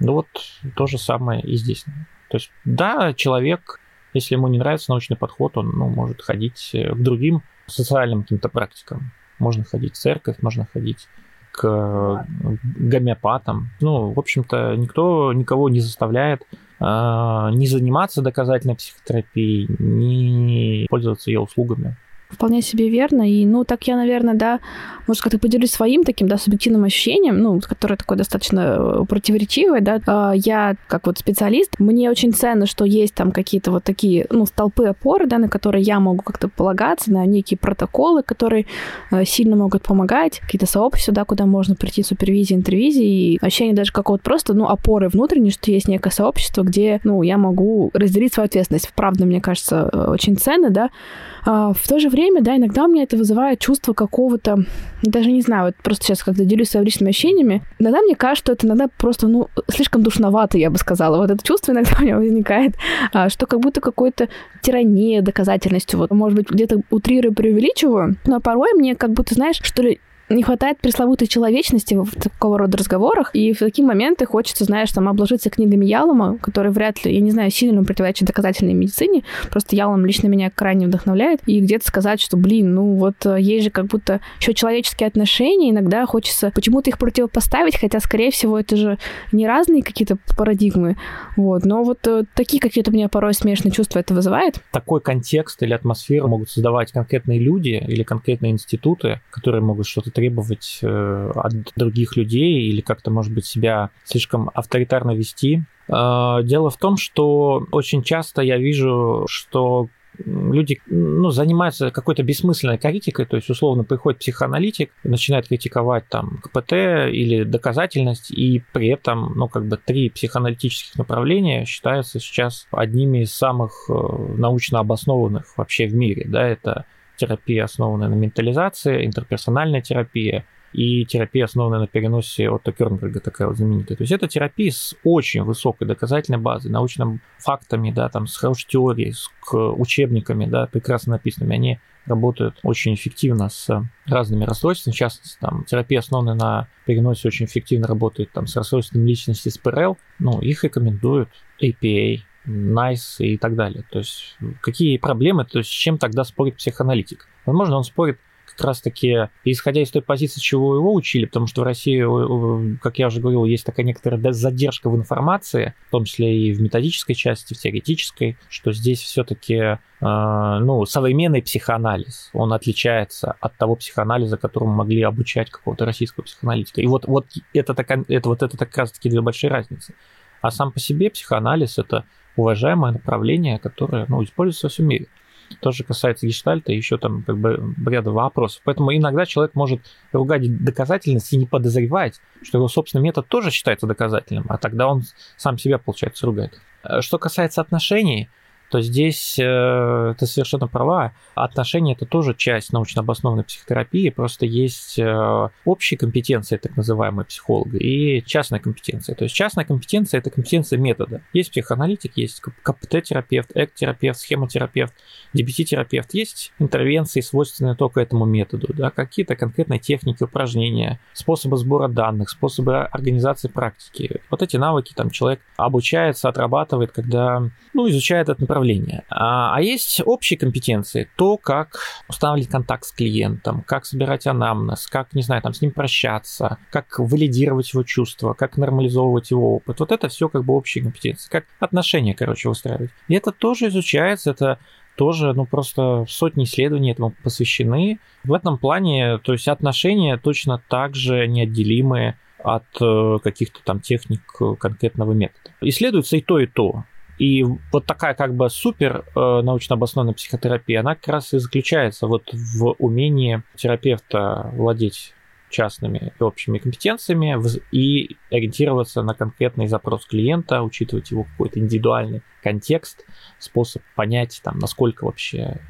Ну вот то же самое и здесь. То есть, да, человек, если ему не нравится научный подход, он ну, может ходить э, к другим социальным каким-то практикам. Можно ходить в церковь, можно ходить к гомеопатам. Ну, в общем-то, никто никого не заставляет э, не заниматься доказательной психотерапией, не пользоваться ее услугами. Вполне себе верно. И, ну, так я, наверное, да, может, как-то поделюсь своим таким, да, субъективным ощущением, ну, которое такое достаточно э, противоречивое, да. А, я, как вот специалист, мне очень ценно, что есть там какие-то вот такие, ну, столпы опоры, да, на которые я могу как-то полагаться, на некие протоколы, которые э, сильно могут помогать, какие-то сообщества, да, куда можно прийти супервизии, интервизии, и ощущение даже какого-то просто, ну, опоры внутренней, что есть некое сообщество, где, ну, я могу разделить свою ответственность. Правда, мне кажется, э, очень ценно, да. А, в то же время, да, иногда у меня это вызывает чувство какого-то, даже не знаю, вот просто сейчас, когда делюсь своими личными ощущениями, иногда мне кажется, что это иногда просто, ну, слишком душновато, я бы сказала. Вот это чувство иногда <laughs> у меня возникает, а, что как будто какой-то тирания доказательностью. Вот, может быть, где-то утрирую, преувеличиваю, но порой мне как будто, знаешь, что ли, не хватает пресловутой человечности в такого рода разговорах, и в такие моменты хочется, знаешь, там обложиться книгами Ялома, которые вряд ли, я не знаю, сильно противоречат доказательной медицине, просто Ялом лично меня крайне вдохновляет, и где-то сказать, что, блин, ну вот э, есть же как будто еще человеческие отношения, иногда хочется почему-то их противопоставить, хотя, скорее всего, это же не разные какие-то парадигмы, вот, но вот э, такие какие-то у меня порой смешные чувства это вызывает. Такой контекст или атмосферу могут создавать конкретные люди или конкретные институты, которые могут что-то требовать э, от других людей или как-то, может быть, себя слишком авторитарно вести. Э, дело в том, что очень часто я вижу, что люди ну, занимаются какой-то бессмысленной критикой, то есть условно приходит психоаналитик, начинает критиковать там КПТ или доказательность, и при этом, ну, как бы три психоаналитических направления считаются сейчас одними из самых э, научно обоснованных вообще в мире, да, это терапия, основанная на ментализации, интерперсональная терапия и терапия, основанная на переносе Отто Кернберга, такая вот знаменитая. То есть это терапия с очень высокой доказательной базой, научными фактами, да, там, с хорошей теорией, с учебниками, да, прекрасно написанными. Они работают очень эффективно с разными расстройствами, в частности, там, терапия, основанная на переносе, очень эффективно работает там, с расстройством личности с ПРЛ, ну, их рекомендуют APA, nice и так далее. То есть какие проблемы, то есть с чем тогда спорит психоаналитик? Возможно, он спорит как раз-таки, исходя из той позиции, чего его учили, потому что в России, как я уже говорил, есть такая некоторая задержка в информации, в том числе и в методической части, в теоретической, что здесь все-таки э, ну, современный психоанализ, он отличается от того психоанализа, которому могли обучать какого-то российского психоаналитика. И вот, вот это, такая, это, вот это как раз-таки две большие разницы. А сам по себе психоанализ – это уважаемое направление, которое ну, используется во всем мире. Тоже касается гештальта и еще там как бы ряда вопросов. Поэтому иногда человек может ругать доказательность и не подозревать, что его собственный метод тоже считается доказательным, а тогда он сам себя, получается, ругает. Э, что касается отношений, то здесь э, ты совершенно права. Отношения это тоже часть научно обоснованной психотерапии, просто есть э, общие компетенции, так называемые психолога, и частная компетенция. То есть частная компетенция это компетенция метода. Есть психоаналитик, есть КПТ-терапевт, эк-терапевт, схемотерапевт, DBT-терапевт. Есть интервенции, свойственные только этому методу, да, какие-то конкретные техники, упражнения, способы сбора данных, способы организации практики. Вот эти навыки там человек обучается, отрабатывает, когда ну, изучает это направление управления. А, а есть общие компетенции, то, как устанавливать контакт с клиентом, как собирать анамнез, как, не знаю, там с ним прощаться, как валидировать его чувства, как нормализовывать его опыт. Вот это все как бы общие компетенции, как отношения, короче, выстраивать. И это тоже изучается, это тоже, ну, просто сотни исследований этому посвящены. В этом плане, то есть отношения точно так же неотделимы от э, каких-то там техник конкретного метода. Исследуется и то, и то. И вот такая как бы супер э, научно обоснованная психотерапия, она как раз и заключается вот в умении терапевта владеть частными и общими компетенциями и ориентироваться на конкретный запрос клиента, учитывать его какой-то индивидуальный контекст, способ понять, там, насколько вообще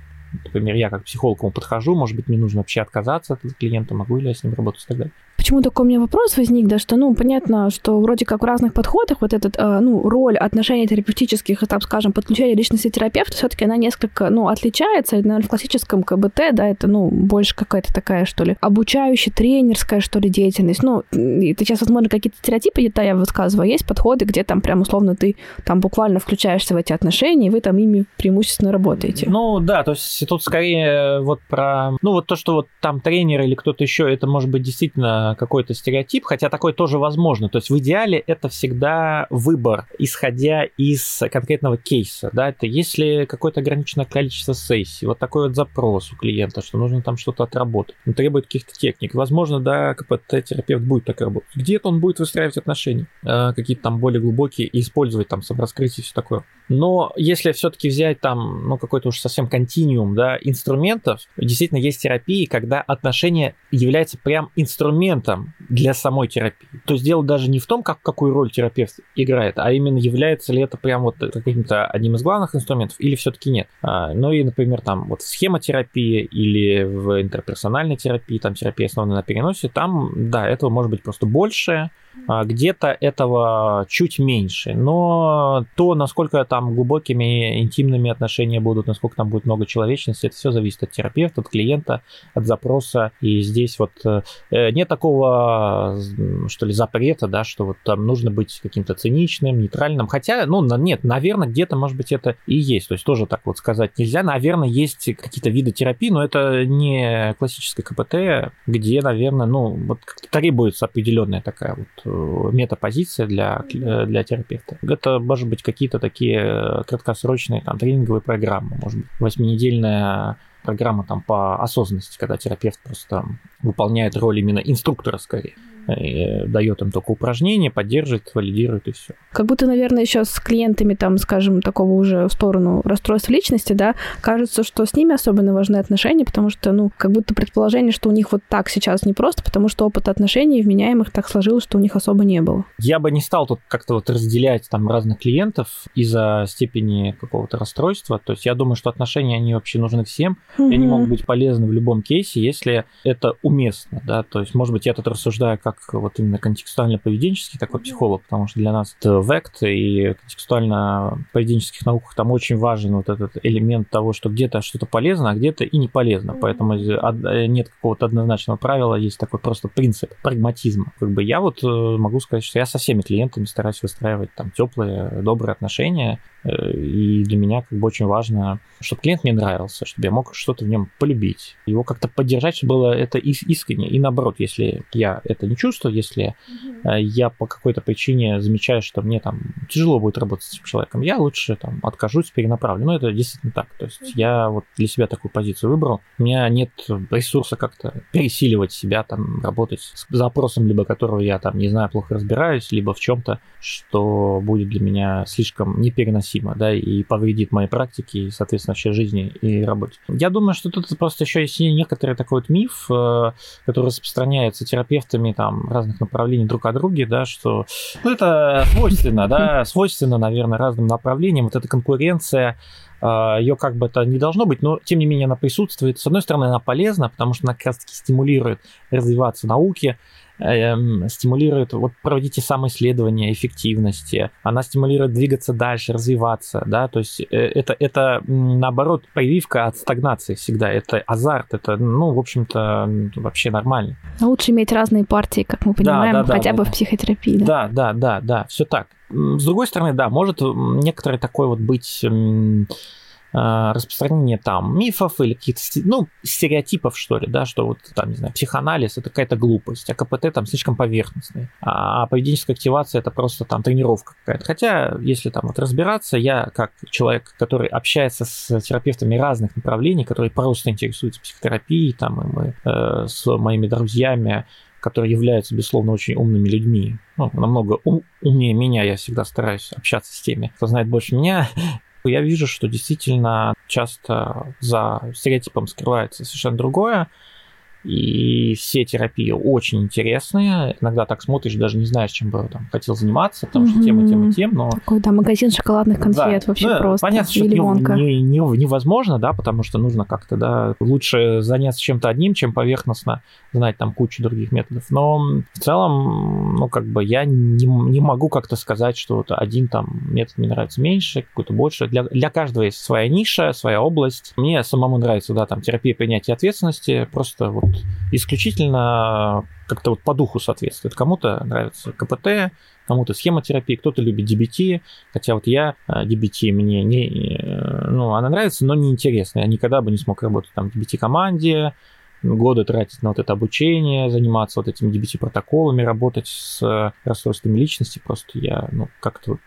например, я как психолог ему подхожу, может быть, мне нужно вообще отказаться от клиента, могу ли я с ним работать и так далее. Почему такой у меня вопрос возник, да, что, ну, понятно, что вроде как в разных подходах вот этот, э, ну, роль отношений терапевтических, так скажем, подключения личности терапевта, все таки она несколько, ну, отличается. Наверное, в классическом КБТ, да, это, ну, больше какая-то такая, что ли, обучающая, тренерская, что ли, деятельность. Ну, это сейчас, возможно, какие-то стереотипы где-то я высказываю, есть подходы, где там прям условно ты там буквально включаешься в эти отношения, и вы там ими преимущественно работаете. Ну, да, то есть тут скорее вот про, ну, вот то, что вот там тренер или кто-то еще, это может быть действительно какой-то стереотип, хотя такой тоже возможно. То есть в идеале это всегда выбор, исходя из конкретного кейса. Да? Это если какое-то ограниченное количество сессий, вот такой вот запрос у клиента, что нужно там что-то отработать, он требует каких-то техник. Возможно, да, КПТ-терапевт будет так работать. Где-то он будет выстраивать отношения, э, какие-то там более глубокие, и использовать там самораскрытие и все такое. Но если все-таки взять там, ну, какой-то уж совсем континуум, да, инструментов, действительно есть терапии, когда отношения являются прям инструментом для самой терапии. То есть дело даже не в том, как, какую роль терапевт играет, а именно является ли это прям вот каким-то одним из главных инструментов или все-таки нет. А, ну и, например, там вот в схемотерапии или в интерперсональной терапии, там терапия основана на переносе, там, да, этого может быть просто больше, где-то этого чуть меньше. Но то, насколько там глубокими, интимными отношения будут, насколько там будет много человечности, это все зависит от терапевта, от клиента, от запроса. И здесь вот э, нет такого, что ли, запрета, да, что вот там нужно быть каким-то циничным, нейтральным. Хотя, ну, нет, наверное, где-то, может быть, это и есть. То есть тоже так вот сказать нельзя. Наверное, есть какие-то виды терапии, но это не классическая КПТ, где, наверное, ну, вот требуется определенная такая вот метапозиция для, для терапевта. Это, может быть, какие-то такие краткосрочные там тренинговые программы, может быть, восьминедельная программа там по осознанности, когда терапевт просто выполняет роль именно инструктора скорее. Дает им только упражнения, поддерживает, валидирует и все. Как будто, наверное, еще с клиентами, там, скажем, такого уже в сторону расстройства личности, да, кажется, что с ними особенно важны отношения, потому что, ну, как будто предположение, что у них вот так сейчас не просто, потому что опыт отношений вменяемых так сложилось, что у них особо не было. Я бы не стал тут как-то вот разделять там разных клиентов из-за степени какого-то расстройства. То есть я думаю, что отношения, они вообще нужны всем, mm-hmm. и они могут быть полезны в любом кейсе, если это уместно, да, то есть, может быть, я тут рассуждаю как вот именно контекстуально-поведенческий такой психолог, потому что для нас это вект и контекстуально-поведенческих науках там очень важен вот этот элемент того, что где-то что-то полезно, а где-то и не полезно. Поэтому нет какого-то однозначного правила, есть такой просто принцип прагматизма. Как бы я вот э, могу сказать, что я со всеми клиентами стараюсь выстраивать там теплые, добрые отношения, Э, и для меня как бы очень важно, чтобы клиент мне нравился, чтобы я мог что-то в нем полюбить, его как-то поддержать, чтобы было это искренне. И наоборот, если я это не чувствую, если mm-hmm. я по какой-то причине замечаю, что мне там тяжело будет работать с этим человеком, я лучше там откажусь, перенаправлю. Ну, это действительно так. То есть mm-hmm. я вот для себя такую позицию выбрал. У меня нет ресурса как-то пересиливать себя, там, работать с запросом, либо которого я там, не знаю, плохо разбираюсь, либо в чем-то, что будет для меня слишком непереносимо да, и повредит моей практике, и, соответственно, вообще жизни и работе. Я думаю, что тут просто еще есть некоторый такой вот миф, э, который распространяется терапевтами там разных направлений друг о друге, да, что ну, это свойственно, да, свойственно, наверное, разным направлениям, вот эта конкуренция, э, ее как бы это не должно быть, но тем не менее она присутствует. С одной стороны, она полезна, потому что она как раз таки стимулирует развиваться науке, эм, стимулирует вот проводить те самые исследования эффективности, она стимулирует двигаться дальше, развиваться, да, то есть э, это, это наоборот прививка от стагнации всегда, это азарт, это, ну, в общем-то, вообще нормально. Лучше иметь разные партии, как мы понимаем, да, да, хотя да, бы да. в психотерапии. Да, да, да, да, да все так. С другой стороны, да, может некоторый такой вот быть распространение там мифов или каких-то, ну, стереотипов, что ли, да, что вот там, не знаю, психоанализ это какая-то глупость, а КПТ там слишком поверхностный, а поведенческая активация это просто там тренировка какая-то. Хотя, если там вот разбираться, я как человек, который общается с терапевтами разных направлений, которые просто интересуются психотерапией, там, и мы э, с моими друзьями которые являются, безусловно, очень умными людьми. Ну, намного ум, умнее меня, я всегда стараюсь общаться с теми, кто знает больше меня. Я вижу, что действительно часто за стереотипом скрывается совершенно другое. И все терапии очень интересные. Иногда так смотришь, даже не знаешь, чем бы там хотел заниматься, потому что тем и тем и тем, но... Такой, да, магазин шоколадных конфет да. вообще ну, просто. Понятно, что это не, не, невозможно, да, потому что нужно как-то, да, лучше заняться чем-то одним, чем поверхностно знать там кучу других методов. Но в целом, ну, как бы я не, не могу как-то сказать, что вот один там метод мне нравится меньше, какой-то больше. Для, для каждого есть своя ниша, своя область. Мне самому нравится, да, там терапия принятия ответственности, просто вот исключительно как-то вот по духу соответствует. Кому-то нравится КПТ, кому-то схемотерапия, кто-то любит DBT, хотя вот я DBT э, мне не, э, ну, она нравится, но не интересна. Я никогда бы не смог работать там в DBT-команде, годы тратить на вот это обучение, заниматься вот этими DBT-протоколами, работать с э, расстройствами личности, просто я, ну, как-то вот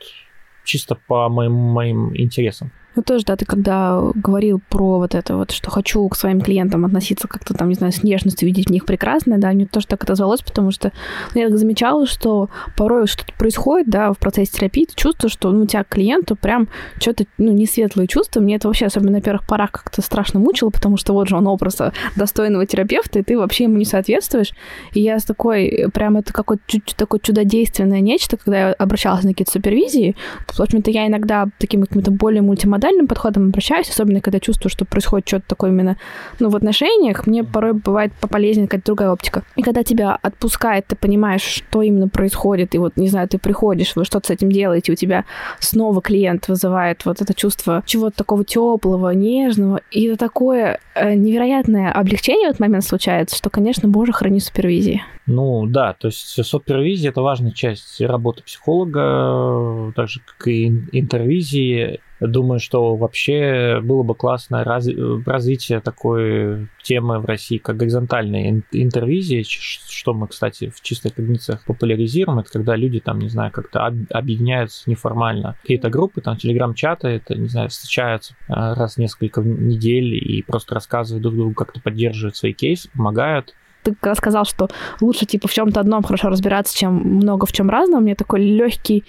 чисто по моим, моим интересам. Ну тоже, да, ты когда говорил про вот это вот, что хочу к своим клиентам относиться как-то там, не знаю, с нежностью, видеть в них прекрасное, да, мне тоже так отозвалось, потому что ну, я замечала, что порой что-то происходит, да, в процессе терапии, ты чувствуешь, что ну, у тебя к клиенту прям что-то, ну, не светлые чувства. Мне это вообще, особенно на первых порах, как-то страшно мучило, потому что вот же он образ достойного терапевта, и ты вообще ему не соответствуешь. И я с такой, прям это какое-то такое чудодейственное нечто, когда я обращалась на какие-то супервизии. В общем-то, я иногда таким каким-то более мультимодальным мультимодальным подходом обращаюсь, особенно когда чувствую, что происходит что-то такое именно, ну, в отношениях, мне порой бывает пополезнее какая-то другая оптика. И когда тебя отпускает, ты понимаешь, что именно происходит, и вот, не знаю, ты приходишь, вы что-то с этим делаете, у тебя снова клиент вызывает вот это чувство чего-то такого теплого, нежного, и это такое э, невероятное облегчение в этот момент случается, что, конечно, боже, храни супервизии. Ну да, то есть супервизия это важная часть работы психолога, так же как и интервизии. Думаю, что вообще было бы классно раз... развитие такой темы в России, как горизонтальные интервизии, что мы, кстати, в чистых когнициях популяризируем, это когда люди там, не знаю, как-то объединяются неформально. Какие-то группы, там, телеграм-чаты, это, не знаю, встречаются а, раз в несколько недель и просто рассказывают друг другу, как-то поддерживают свои кейсы, помогают ты сказал, что лучше типа в чем-то одном хорошо разбираться, чем много в чем разном. Меня такой легкий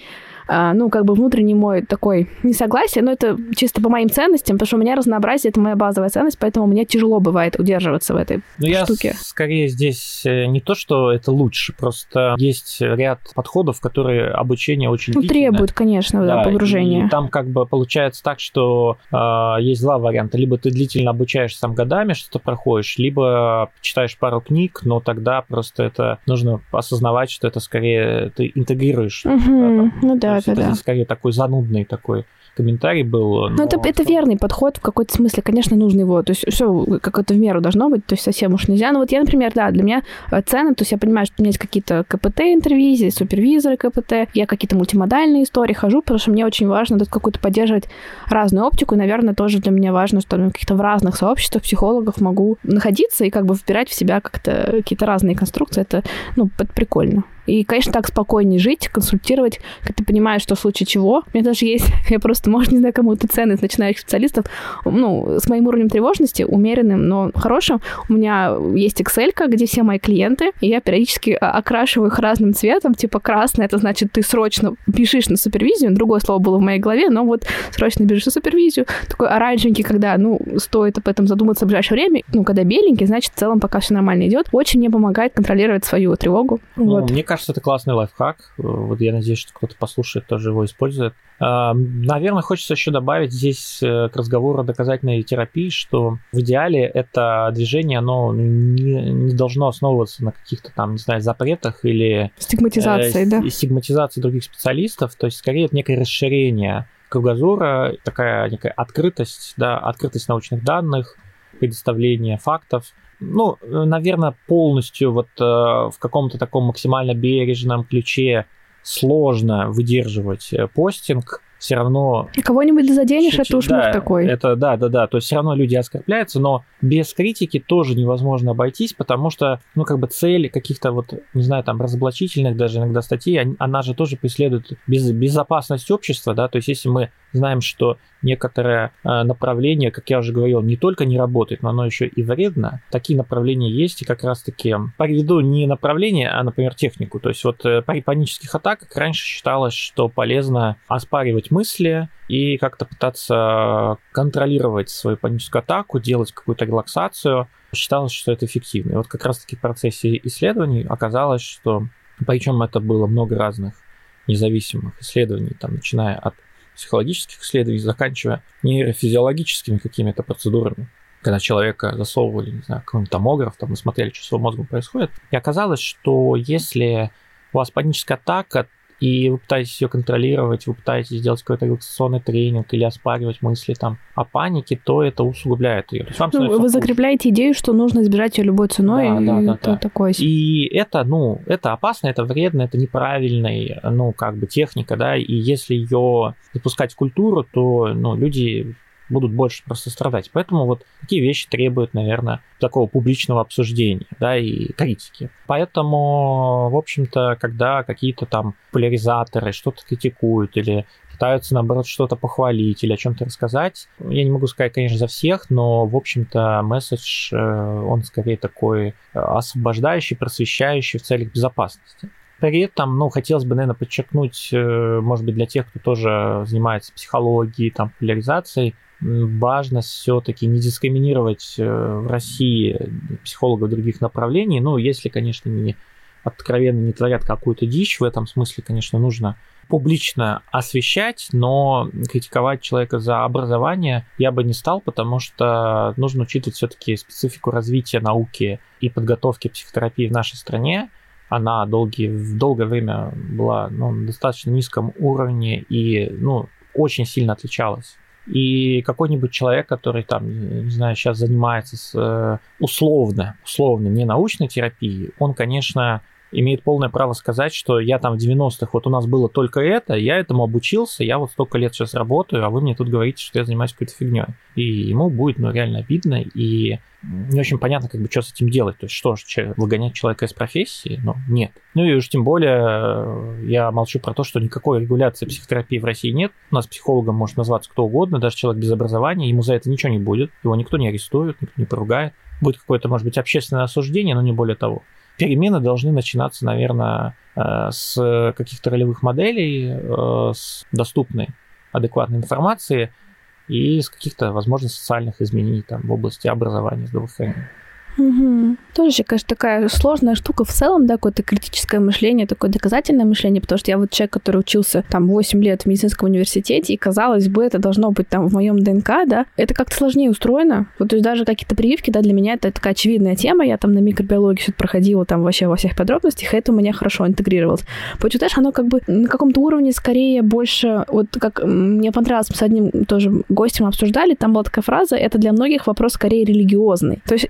ну, как бы внутренний мой такой несогласие, но это чисто по моим ценностям, потому что у меня разнообразие — это моя базовая ценность, поэтому мне тяжело бывает удерживаться в этой ну, штуке. Я скорее здесь э, не то, что это лучше, просто есть ряд подходов, которые обучение очень ну, требуют, конечно, да, погружения. И там как бы получается так, что э, есть два варианта. Либо ты длительно обучаешься там годами, что-то проходишь, либо читаешь пару книг, но тогда просто это нужно осознавать, что это скорее ты интегрируешь. Угу, да, там, ну да, да, да. скорее такой занудный такой комментарий был. Но... Ну, это, это верный подход в какой-то смысле. Конечно, нужно его. То есть все как-то в меру должно быть, то есть совсем уж нельзя. Но вот я, например, да, для меня э, цены, то есть я понимаю, что у меня есть какие-то КПТ-интервизии, супервизоры КПТ, я какие-то мультимодальные истории хожу, потому что мне очень важно тут какую-то поддерживать разную оптику, и, наверное, тоже для меня важно, что я каких-то в разных сообществах психологов могу находиться и как бы вбирать в себя как-то какие-то разные конструкции. Это, ну, это прикольно. И, конечно, так спокойнее жить, консультировать, когда ты понимаешь, что в случае чего. У меня даже есть, <laughs> я просто, может, не знаю, кому-то ценность начинающих специалистов, ну, с моим уровнем тревожности, умеренным, но хорошим. У меня есть Excel, где все мои клиенты, и я периодически окрашиваю их разным цветом, типа красный, это значит, ты срочно бежишь на супервизию, другое слово было в моей голове, но вот срочно бежишь на супервизию. Такой оранжевенький, когда, ну, стоит об этом задуматься в ближайшее время, ну, когда беленький, значит, в целом пока все нормально идет. Очень мне помогает контролировать свою тревогу. Ну, вот. Мне кажется, это классный лайфхак. Вот я надеюсь, что кто-то послушает, тоже его использует. А, наверное, хочется еще добавить здесь э, к разговору о доказательной терапии, что в идеале это движение, оно не, не должно основываться на каких-то там, не знаю, запретах или... Стигматизации, э, да? Стигматизации других специалистов. То есть, скорее, это некое расширение кругозора, такая некая открытость, да, открытость научных данных, предоставление фактов ну, наверное, полностью вот э, в каком-то таком максимально бережном ключе сложно выдерживать э, постинг, все равно... Кого-нибудь заденешь, это уж да, такой. Это, да, да, да, то есть все равно люди оскорбляются, но без критики тоже невозможно обойтись, потому что, ну, как бы цель каких-то вот, не знаю, там, разоблачительных даже иногда статей, она же тоже преследует без, безопасность общества, да, то есть если мы знаем, что некоторое э, направление, как я уже говорил, не только не работает, но оно еще и вредно. Такие направления есть, и как раз-таки приведу не направление, а, например, технику. То есть вот э, при панических атаках раньше считалось, что полезно оспаривать мысли и как-то пытаться контролировать свою паническую атаку, делать какую-то релаксацию. Считалось, что это эффективно. И вот как раз-таки в процессе исследований оказалось, что причем это было много разных независимых исследований, там, начиная от психологических исследований, заканчивая нейрофизиологическими какими-то процедурами когда человека засовывали, не знаю, какой-нибудь томограф, там, и смотрели, что с его мозгом происходит. И оказалось, что если у вас паническая атака, и вы пытаетесь ее контролировать, вы пытаетесь сделать какой-то релаксационный тренинг или оспаривать мысли там о панике, то это усугубляет ее. вам ну, вы закрепляете идею, что нужно избежать ее любой ценой, да, и да, да, да. такое. И это, ну, это опасно, это вредно, это неправильная, ну, как бы техника, да, и если ее запускать в культуру, то, ну, люди будут больше просто страдать. Поэтому вот такие вещи требуют, наверное, такого публичного обсуждения, да, и критики. Поэтому, в общем-то, когда какие-то там популяризаторы что-то критикуют или пытаются, наоборот, что-то похвалить или о чем-то рассказать. Я не могу сказать, конечно, за всех, но, в общем-то, месседж, э, он скорее такой э, освобождающий, просвещающий в целях безопасности. При этом, ну, хотелось бы, наверное, подчеркнуть, э, может быть, для тех, кто тоже занимается психологией, там, популяризацией, важно все-таки не дискриминировать э, в России психологов других направлений, ну, если, конечно, не откровенно не творят какую-то дичь. В этом смысле, конечно, нужно публично освещать, но критиковать человека за образование я бы не стал, потому что нужно учитывать все-таки специфику развития науки и подготовки психотерапии в нашей стране. Она долгие, в долгое время была ну, на достаточно низком уровне и ну, очень сильно отличалась. И какой-нибудь человек, который там, не знаю, сейчас занимается с, э, условно, условно не научной терапией, он, конечно, имеет полное право сказать, что я там в 90-х, вот у нас было только это, я этому обучился, я вот столько лет сейчас работаю, а вы мне тут говорите, что я занимаюсь какой-то фигней. И ему будет, ну, реально обидно, и не очень понятно, как бы, что с этим делать. То есть, что же, выгонять человека из профессии? Ну, нет. Ну, и уж тем более э, я молчу про то, что никакой регуляции психотерапии в России нет. У нас психологом может назваться кто угодно, даже человек без образования, ему за это ничего не будет, его никто не арестует, никто не поругает. Будет какое-то, может быть, общественное осуждение, но не более того перемены должны начинаться, наверное, э, с каких-то ролевых моделей, э, с доступной адекватной информации и с каких-то, возможно, социальных изменений там, в области образования, здравоохранения. Угу. Тоже, конечно, такая сложная штука в целом, да, какое-то критическое мышление, такое доказательное мышление, потому что я вот человек, который учился там 8 лет в медицинском университете, и казалось бы, это должно быть там в моем ДНК, да, это как-то сложнее устроено. Вот, то есть даже какие-то прививки, да, для меня это такая очевидная тема, я там на микробиологии все проходила там вообще во всех подробностях, и это у меня хорошо интегрировалось. Почитаешь, оно как бы на каком-то уровне скорее больше, вот как мне понравилось, мы с одним тоже гостем обсуждали, там была такая фраза, это для многих вопрос скорее религиозный. То есть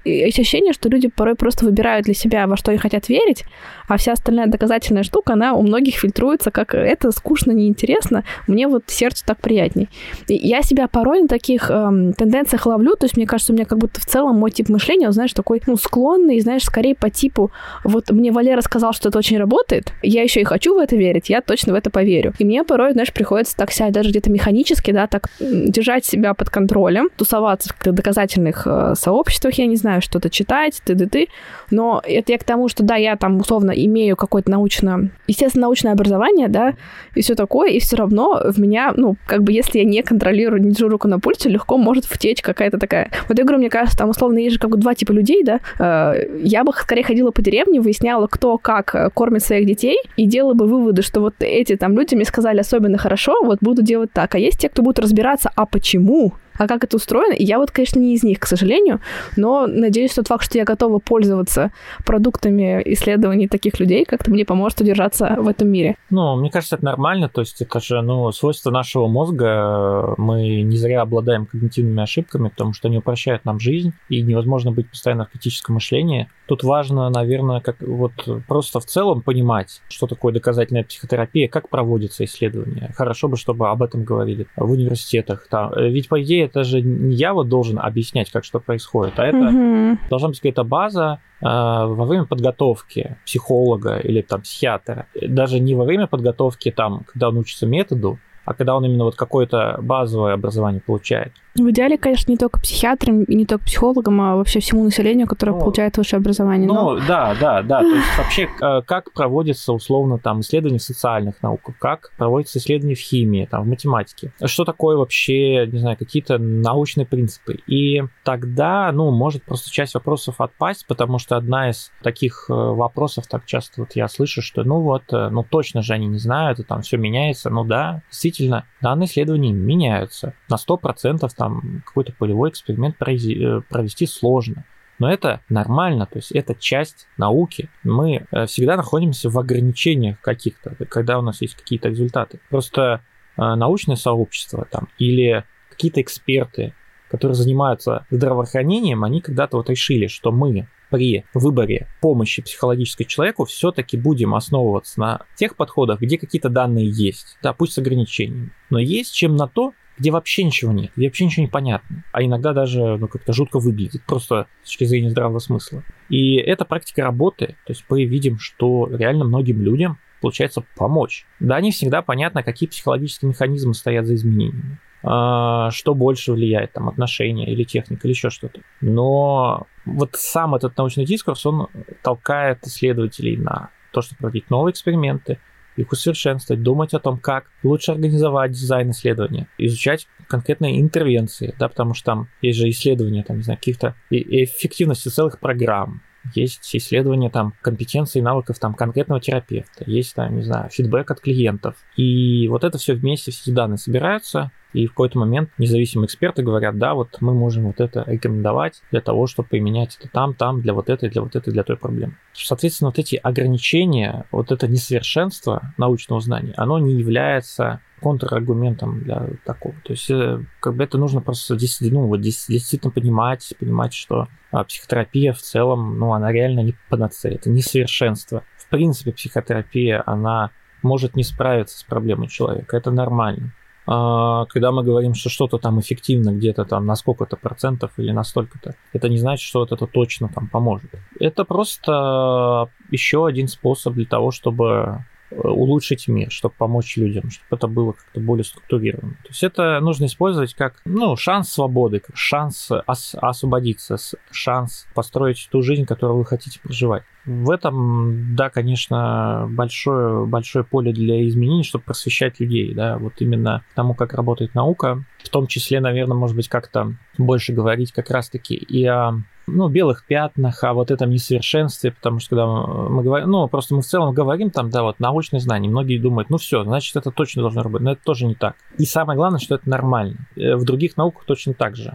ощущение, что люди порой просто выбирают для себя, во что они хотят верить, а вся остальная доказательная штука, она у многих фильтруется как это скучно, неинтересно, мне вот сердцу так приятней. И я себя порой на таких эм, тенденциях ловлю, то есть мне кажется, у меня как будто в целом мой тип мышления, он, знаешь, такой, ну, склонный, знаешь, скорее по типу, вот мне Валера сказал, что это очень работает, я еще и хочу в это верить, я точно в это поверю. И мне порой, знаешь, приходится так сядь, даже где-то механически, да, так держать себя под контролем, тусоваться в доказательных э, сообществах, я не знаю, что-то читать, ты-ты-ты, но это я к тому, что да, я там условно имею какое-то научное, естественно, научное образование, да, и все такое, и все равно в меня, ну, как бы, если я не контролирую, не держу руку на пульсе, легко может втечь какая-то такая. Вот говорю, мне кажется, там условно есть же как бы два типа людей, да. Э, я бы скорее ходила по деревне, выясняла, кто как э, кормит своих детей, и делала бы выводы, что вот эти там люди мне сказали особенно хорошо, вот буду делать так. А есть те, кто будут разбираться, а почему а как это устроено. И я вот, конечно, не из них, к сожалению, но надеюсь, тот факт, что я готова пользоваться продуктами исследований таких людей, как-то мне поможет удержаться в этом мире. Ну, мне кажется, это нормально, то есть это же, ну, свойство нашего мозга, мы не зря обладаем когнитивными ошибками, потому что они упрощают нам жизнь, и невозможно быть постоянно в критическом мышлении. Тут важно, наверное, как вот просто в целом понимать, что такое доказательная психотерапия, как проводятся исследования. Хорошо бы, чтобы об этом говорили в университетах. Там. Ведь, по идее, это же не я вот должен объяснять, как что происходит, а это угу. должна быть какая-то база э, во время подготовки психолога или там психиатра. Даже не во время подготовки, там, когда он учится методу, а когда он именно вот какое-то базовое образование получает. В идеале, конечно, не только психиатрам и не только психологам, а вообще всему населению, которое ну, получает высшее образование. Ну, но... да, да, да. То есть вообще, э, как проводится условно там исследования в социальных науках, как проводятся исследования в химии, там, в математике. Что такое вообще, не знаю, какие-то научные принципы. И тогда, ну, может просто часть вопросов отпасть, потому что одна из таких э, вопросов так часто вот я слышу, что ну вот, э, ну точно же они не знают, и там все меняется. Ну да, действительно, данные исследования меняются на 100% там там какой-то полевой эксперимент э, провести сложно. Но это нормально, то есть это часть науки. Мы э, всегда находимся в ограничениях каких-то, когда у нас есть какие-то результаты. Просто э, научное сообщество там или какие-то эксперты, которые занимаются здравоохранением, они когда-то вот решили, что мы при выборе помощи психологической человеку все-таки будем основываться на тех подходах, где какие-то данные есть, да, пусть с ограничениями, но есть чем на то, где вообще ничего нет, где вообще ничего не понятно, а иногда даже ну, как-то жутко выглядит, просто с точки зрения здравого смысла. И эта практика работает, то есть мы видим, что реально многим людям получается помочь. Да, не всегда понятно, какие психологические механизмы стоят за изменениями, а, что больше влияет, там, отношения или техника, или еще что-то. Но вот сам этот научный дискурс, он толкает исследователей на то, чтобы проводить новые эксперименты, их усовершенствовать, думать о том, как лучше организовать дизайн исследования, изучать конкретные интервенции, да, потому что там есть же исследования, там, не знаю, каких-то эффективности целых программ, есть исследования там компетенций и навыков там конкретного терапевта, есть там, не знаю, фидбэк от клиентов. И вот это все вместе, все эти данные собираются, и в какой-то момент независимые эксперты говорят, да, вот мы можем вот это рекомендовать для того, чтобы применять это там, там, для вот этой, для вот этой, для той проблемы. Соответственно, вот эти ограничения, вот это несовершенство научного знания, оно не является контраргументом для такого. То есть, э, как бы это нужно просто ну, вот, действительно понимать, понимать, что а, психотерапия в целом, ну, она реально не панацея, это несовершенство. В принципе, психотерапия, она может не справиться с проблемой человека, это нормально. А, когда мы говорим, что что-то там эффективно где-то там на сколько-то процентов или на столько-то, это не значит, что вот это точно там поможет. Это просто еще один способ для того, чтобы улучшить мир, чтобы помочь людям, чтобы это было как-то более структурировано. То есть это нужно использовать как ну, шанс свободы, как шанс ос- освободиться, шанс построить ту жизнь, которую вы хотите проживать. В этом, да, конечно, большое, большое поле для изменений, чтобы просвещать людей, да, вот именно тому, как работает наука, в том числе, наверное, может быть, как-то больше говорить как раз-таки и о ну, белых пятнах, о вот этом несовершенстве, потому что когда мы говорим, ну, просто мы в целом говорим там, да, вот научные знания, многие думают, ну все, значит, это точно должно работать, но это тоже не так. И самое главное, что это нормально. Э, в других науках точно так же.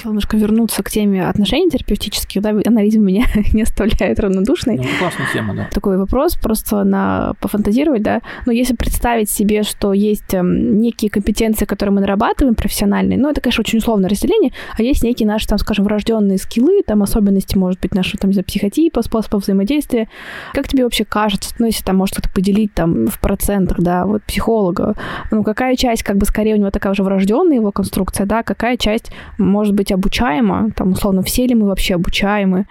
Хотела немножко вернуться к теме отношений терапевтических, да, она, видимо, меня <laughs> не оставляет равнодушной. Ну, классная тема, да. Такой вопрос, просто на пофантазировать, да. Но если представить себе, что есть эм, некие компетенции, которые мы нарабатываем профессиональные, ну, это, конечно, очень условное разделение, а есть некие наши, там, скажем, врожденные скиллы, там, особенности, может быть, нашего, там, психотипа, способа взаимодействия. Как тебе вообще кажется, ну, если там, может, это поделить, там, в процентах, да, вот психолога, ну, какая часть, как бы, скорее у него такая уже врожденная его конструкция, да, какая часть, может быть, быть обучаемо, там, условно, все ли мы вообще обучаемы.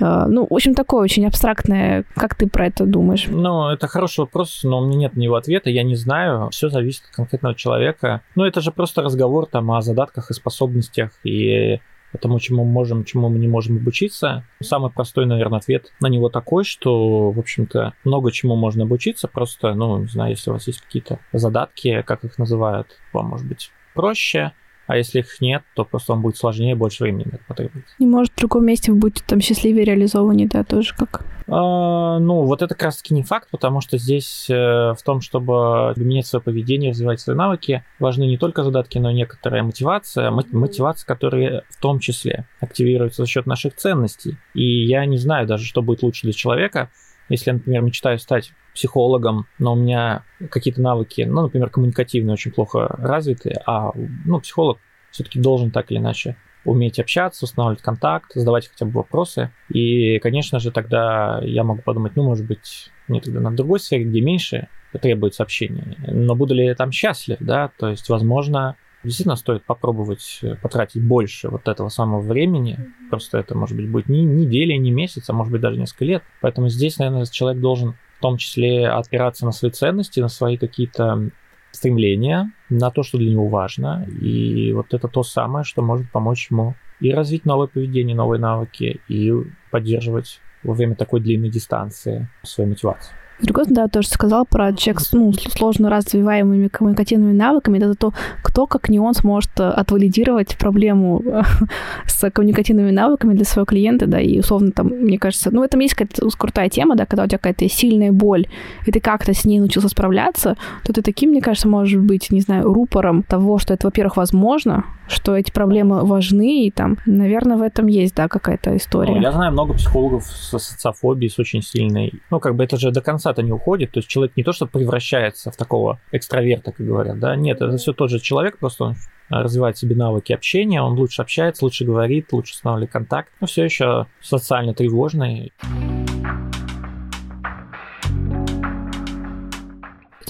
Э, ну, в общем, такое очень абстрактное. Как ты про это думаешь? Ну, это хороший вопрос, но у меня нет на него ответа, я не знаю. Все зависит от конкретного человека. Ну, это же просто разговор там о задатках и способностях, и тому, чему мы можем, чему мы не можем обучиться. Самый простой, наверное, ответ на него такой, что, в общем-то, много чему можно обучиться, просто, ну, не знаю, если у вас есть какие-то задатки, как их называют, вам, может быть, проще, а если их нет, то просто вам будет сложнее, больше времени на это потребуется. И может в другом месте вы будете там счастливее реализованы, да, тоже как? А, ну, вот это как раз таки не факт, потому что здесь э, в том, чтобы менять свое поведение, развивать свои навыки, важны не только задатки, но и некоторая мотивация, мотивация, которая в том числе активируется за счет наших ценностей. И я не знаю даже, что будет лучше для человека, если я, например, мечтаю стать психологом, но у меня какие-то навыки, ну, например, коммуникативные очень плохо развиты, а, ну, психолог все-таки должен так или иначе уметь общаться, устанавливать контакт, задавать хотя бы вопросы. И, конечно же, тогда я могу подумать, ну, может быть, мне тогда на другой сфере, где меньше требуется общения. Но буду ли я там счастлив, да? То есть, возможно, действительно стоит попробовать потратить больше вот этого самого времени. Просто это, может быть, будет не неделя, не месяц, а может быть даже несколько лет. Поэтому здесь, наверное, человек должен в том числе опираться на свои ценности, на свои какие-то стремления, на то, что для него важно. И вот это то самое, что может помочь ему и развить новое поведение, новые навыки, и поддерживать во время такой длинной дистанции свою мотивацию. Другой да, тоже сказал про человек с ну, сложно развиваемыми коммуникативными навыками. Это то, кто, как не он, сможет э, отвалидировать проблему э, <laughs> с коммуникативными навыками для своего клиента, да, и условно там, мне кажется, ну, в этом есть какая-то крутая тема, да, когда у тебя какая-то сильная боль, и ты как-то с ней научился справляться, то ты таким, мне кажется, можешь быть, не знаю, рупором того, что это, во-первых, возможно, что эти проблемы важны, и там, наверное, в этом есть, да, какая-то история. Ну, я знаю много психологов с социофобией, с очень сильной. Ну, как бы это же до конца-то не уходит, то есть человек не то, что превращается в такого экстраверта, как говорят, да, нет, это все тот же человек, просто он развивает себе навыки общения, он лучше общается, лучше говорит, лучше устанавливает контакт, но все еще социально тревожный.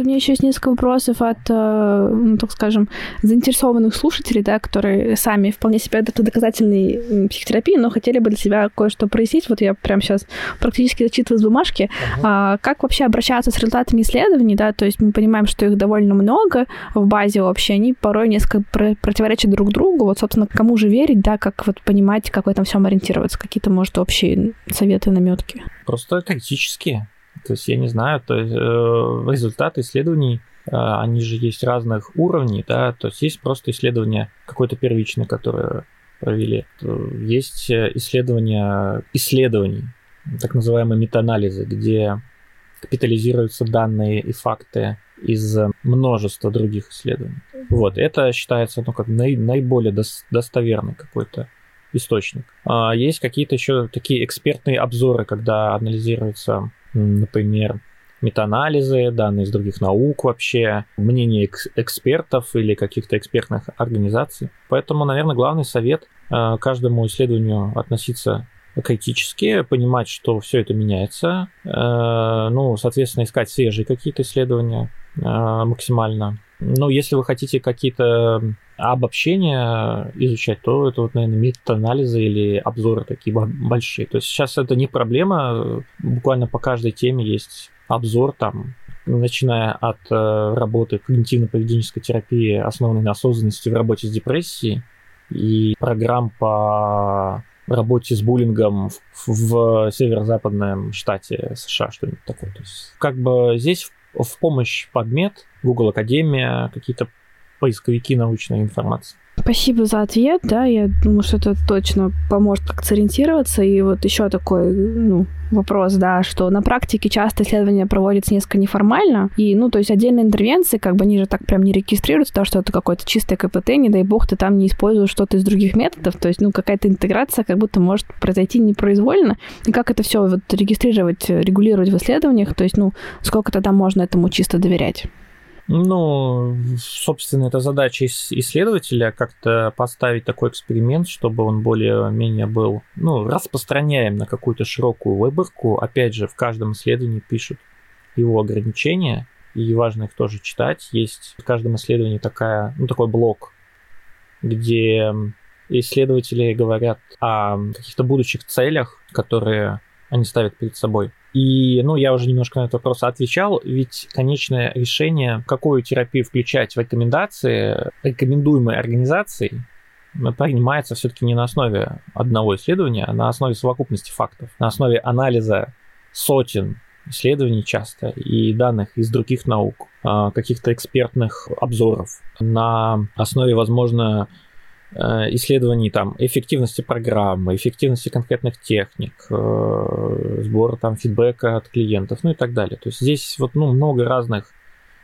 У меня еще есть несколько вопросов от, э, ну, так скажем, заинтересованных слушателей, да, которые сами вполне себе это доказательной психотерапии, но хотели бы для себя кое-что прояснить. Вот я прямо сейчас практически зачитываю с бумажки. Uh-huh. А, как вообще обращаться с результатами исследований, да, то есть мы понимаем, что их довольно много в базе вообще, они порой несколько противоречат друг другу. Вот, собственно, кому же верить, да, как вот понимать, как в этом всем ориентироваться, какие-то, может, общие советы, наметки? Просто критические то есть я не знаю, то есть, э, результаты исследований, э, они же есть разных уровней, да, то есть есть просто исследование какое-то первичное, которое провели. Есть исследования исследований, так называемые метаанализы, где капитализируются данные и факты из множества других исследований. Вот, это считается ну, как наи- наиболее дос- достоверный какой-то источник. А есть какие-то еще такие экспертные обзоры, когда анализируются, например, метаанализы, данные из других наук вообще, мнение экс- экспертов или каких-то экспертных организаций. Поэтому, наверное, главный совет э, каждому исследованию относиться критически, понимать, что все это меняется, э, ну, соответственно, искать свежие какие-то исследования э, максимально. Но если вы хотите какие-то обобщения изучать, то это вот, наверное, метаанализы или обзоры такие большие. То есть сейчас это не проблема, буквально по каждой теме есть обзор там, начиная от э, работы когнитивно-поведенческой терапии, основанной на осознанности в работе с депрессией, и программ по работе с буллингом в, в северо-западном штате США, что-нибудь такое. То есть, как бы здесь в, в помощь подмет, Google Академия, какие-то поисковики научной информации. Спасибо за ответ, да, я думаю, что это точно поможет как-то сориентироваться. И вот еще такой, ну, вопрос, да, что на практике часто исследования проводятся несколько неформально, и, ну, то есть отдельные интервенции, как бы они же так прям не регистрируются, то, что это какое-то чистое КПТ, не дай бог, ты там не используешь что-то из других методов, то есть, ну, какая-то интеграция как будто может произойти непроизвольно, и как это все вот регистрировать, регулировать в исследованиях, то есть, ну, сколько тогда можно этому чисто доверять? Ну, собственно, это задача исследователя как-то поставить такой эксперимент, чтобы он более-менее был ну, распространяем на какую-то широкую выборку. Опять же, в каждом исследовании пишут его ограничения, и важно их тоже читать. Есть в каждом исследовании такая, ну, такой блок, где исследователи говорят о каких-то будущих целях, которые они ставят перед собой. И, ну, я уже немножко на этот вопрос отвечал, ведь конечное решение, какую терапию включать в рекомендации, рекомендуемой организацией, принимается все-таки не на основе одного исследования, а на основе совокупности фактов, на основе анализа сотен исследований часто и данных из других наук, а, каких-то экспертных обзоров, на основе, возможно, Э, исследований там эффективности программы, эффективности конкретных техник, э, сбора там фидбэка от клиентов, ну и так далее. То есть здесь вот ну, много разных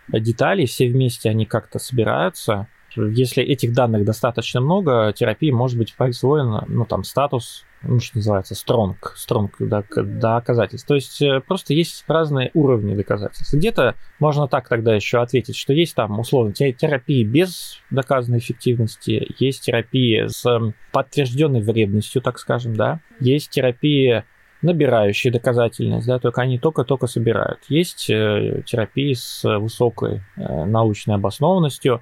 деталей, все вместе они как-то собираются. Если этих данных достаточно много, терапии может быть присвоена, ну там статус ну, что называется, strong, strong доказательств. То есть э, просто есть разные уровни доказательств. Где-то можно так тогда еще ответить, что есть там, условно, терапии без доказанной эффективности, есть терапии с подтвержденной вредностью, так скажем, да, есть терапии набирающие доказательность, да, только они только-только собирают. Есть э, терапии с высокой э, научной обоснованностью,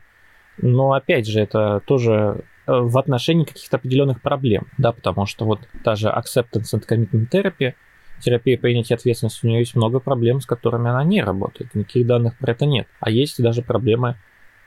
но опять же, это тоже Э, в отношении каких-то определенных проблем, да, потому что вот та же acceptance and commitment therapy, терапия принятия ответственности, у нее есть много проблем, с которыми она не работает, никаких данных про это нет. А есть даже проблемы,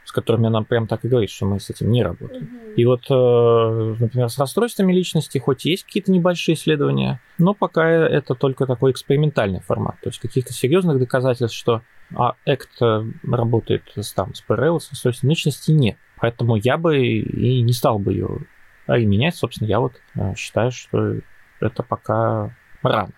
с которыми она прям так и говорит, что мы с этим не работаем. Mm-hmm. И вот, э, например, с расстройствами личности хоть есть какие-то небольшие исследования, но пока это только такой экспериментальный формат. То есть каких-то серьезных доказательств, что а ACT работает с, там, с ПРЛ, с личности, нет. Поэтому я бы и не стал бы ее менять. Собственно, я вот э, считаю, что это пока рано.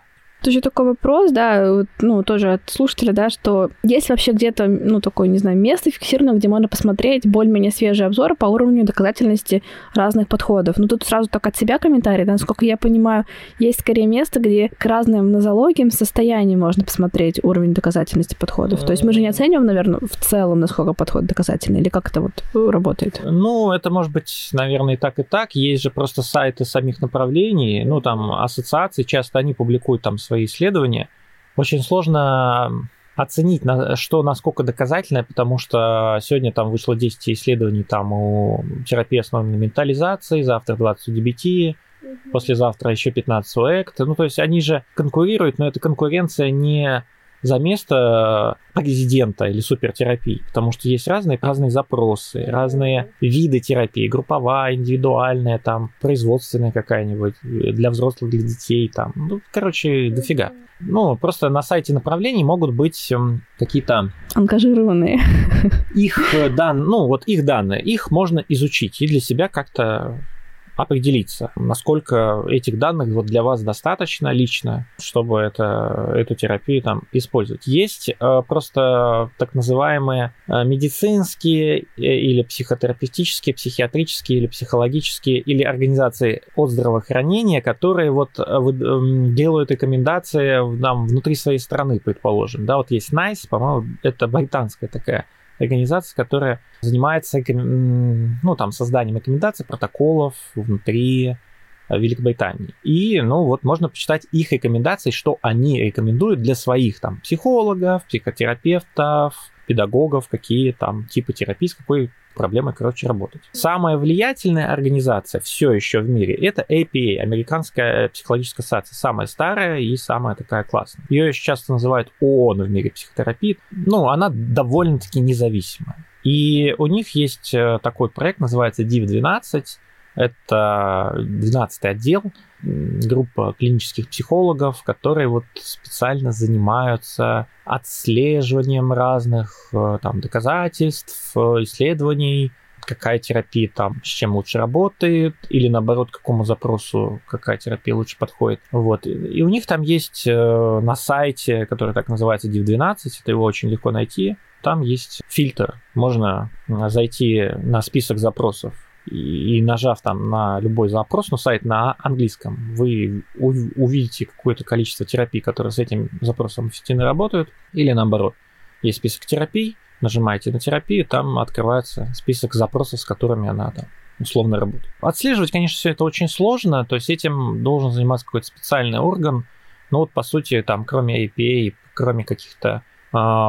Тут еще такой вопрос, да, ну, тоже от слушателя, да, что есть вообще где-то, ну, такое, не знаю, место фиксированное, где можно посмотреть более-менее свежие обзоры по уровню доказательности разных подходов. Ну, тут сразу только от себя комментарий, да, насколько я понимаю, есть скорее место, где к разным нозологиям состояниям можно посмотреть уровень доказательности подходов. То есть мы же не оцениваем, наверное, в целом, насколько подход доказательный, или как это вот работает? Ну, это может быть, наверное, и так, и так. Есть же просто сайты самих направлений, ну, там, ассоциации, часто они публикуют там свои свои исследования. Очень сложно оценить, что насколько доказательное, потому что сегодня там вышло 10 исследований там у терапии основанной ментализации, завтра 20 у DBT, послезавтра еще 15 у ACT. Ну, то есть они же конкурируют, но эта конкуренция не за место президента или супертерапии, потому что есть разные, разные запросы, разные виды терапии, групповая, индивидуальная, там, производственная какая-нибудь, для взрослых, для детей, там, ну, короче, дофига. Ну, просто на сайте направлений могут быть эм, какие-то... Ангажированные. Их данные, ну, вот их данные, их можно изучить и для себя как-то определиться, насколько этих данных вот для вас достаточно лично, чтобы это, эту терапию там использовать. Есть э, просто так называемые э, медицинские э, или психотерапевтические, психиатрические или психологические или организации от здравоохранения, которые вот делают рекомендации нам внутри своей страны, предположим. Да, вот есть NICE, по-моему, это британская такая организация, которая занимается ну, там, созданием рекомендаций, протоколов внутри э, Великобритании. И, ну, вот можно почитать их рекомендации, что они рекомендуют для своих там психологов, психотерапевтов, педагогов, какие там типы терапии, с какой проблемой, короче, работать. Самая влиятельная организация все еще в мире это APA, Американская психологическая ассоциация, самая старая и самая такая классная. Ее еще часто называют ООН в мире психотерапии. Ну, она довольно-таки независимая. И у них есть э, такой проект, называется DIV-12. Это 12 отдел, группа клинических психологов, которые вот специально занимаются отслеживанием разных э, там доказательств, э, исследований, какая терапия там с чем лучше работает, или наоборот, какому запросу какая терапия лучше подходит. Вот. И у них там есть э, на сайте, который так называется DIV12, это его очень легко найти, там есть фильтр. Можно зайти на список запросов и, нажав там на любой запрос, ну, сайт на английском, вы увидите какое-то количество терапий, которые с этим запросом эффективно работают, или наоборот, есть список терапий, нажимаете на терапию, там открывается список запросов, с которыми она там условно работает. Отслеживать, конечно, все это очень сложно, то есть этим должен заниматься какой-то специальный орган, но вот по сути там кроме APA, кроме каких-то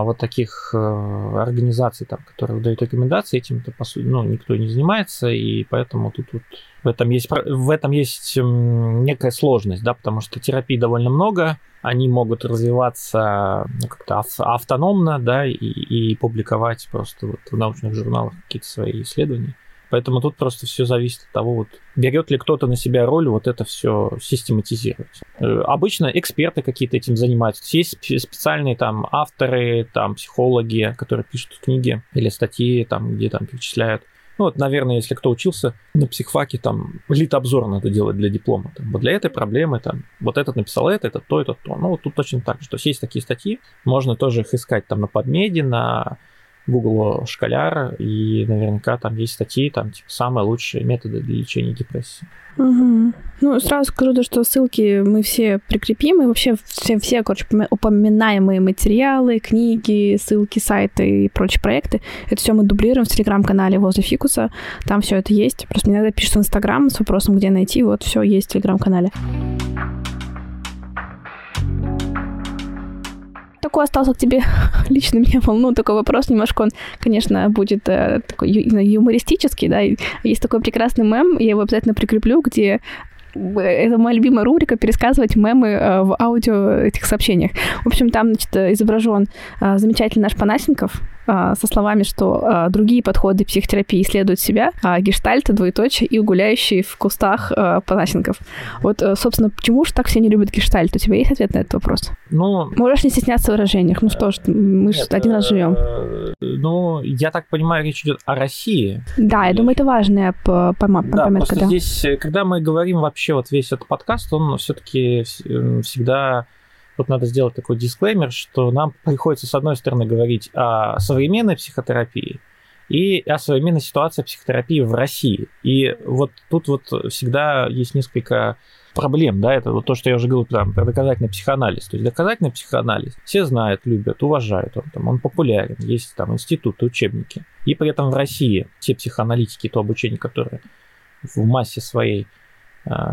вот таких э, организаций, там, которые выдают рекомендации, этим по сути, ну, никто не занимается, и поэтому тут вот в этом есть, в этом есть некая сложность, да, потому что терапий довольно много, они могут развиваться ну, как-то автономно, да, и, и публиковать просто вот в научных журналах какие-то свои исследования. Поэтому тут просто все зависит от того, вот, берет ли кто-то на себя роль вот это все систематизировать. Э, обычно эксперты какие-то этим занимаются. Есть специальные там авторы, там психологи, которые пишут книги или статьи, там, где там перечисляют ну вот, наверное, если кто учился на психфаке, там, лид-обзор надо делать для диплома. Там, вот для этой проблемы, там, вот этот написал это, это то, это то. Ну, вот тут точно так же. То есть есть такие статьи, можно тоже их искать там на подмеде, на Google Школяр, и наверняка там есть статьи, там, типа, самые лучшие методы для лечения депрессии. Угу. Ну, сразу скажу, то, что ссылки мы все прикрепим, и вообще все, все, короче, упоминаемые материалы, книги, ссылки, сайты и прочие проекты, это все мы дублируем в телеграм-канале возле фикуса, там все это есть. Просто мне надо пишет в Инстаграм с вопросом, где найти, вот все есть в телеграм-канале. Такой остался к тебе? <laughs> Лично меня волнует такой вопрос немножко. Он конечно будет э, такой ю- юмористический да есть такой прекрасный мем я его обязательно прикреплю где э, это моя любимая рубрика пересказывать мемы э, в аудио этих сообщениях. В общем, там, значит, изображен э, замечательный наш Панасенков, со словами, что а, другие подходы психотерапии исследуют себя, а гештальты, двоеточие и гуляющие в кустах а, Панасенков. Вот, э, собственно, почему же так все не любят гештальт? У тебя есть ответ на этот вопрос? Ну... Можешь не стесняться в выражениях. Ну что ж, мы же один раз живем. Э, ну, я так понимаю, речь идет о России. Да, я думаю, это важная пометка. Да, да. здесь, э, когда мы говорим вообще вот весь этот подкаст, он все-таки всегда вот надо сделать такой дисклеймер, что нам приходится, с одной стороны, говорить о современной психотерапии и о современной ситуации психотерапии в России. И вот тут вот всегда есть несколько проблем, да, это вот то, что я уже говорил там, про доказательный психоанализ. То есть доказательный психоанализ все знают, любят, уважают, он, там, он популярен, есть там институты, учебники. И при этом в России те психоаналитики, то обучение, которое в массе своей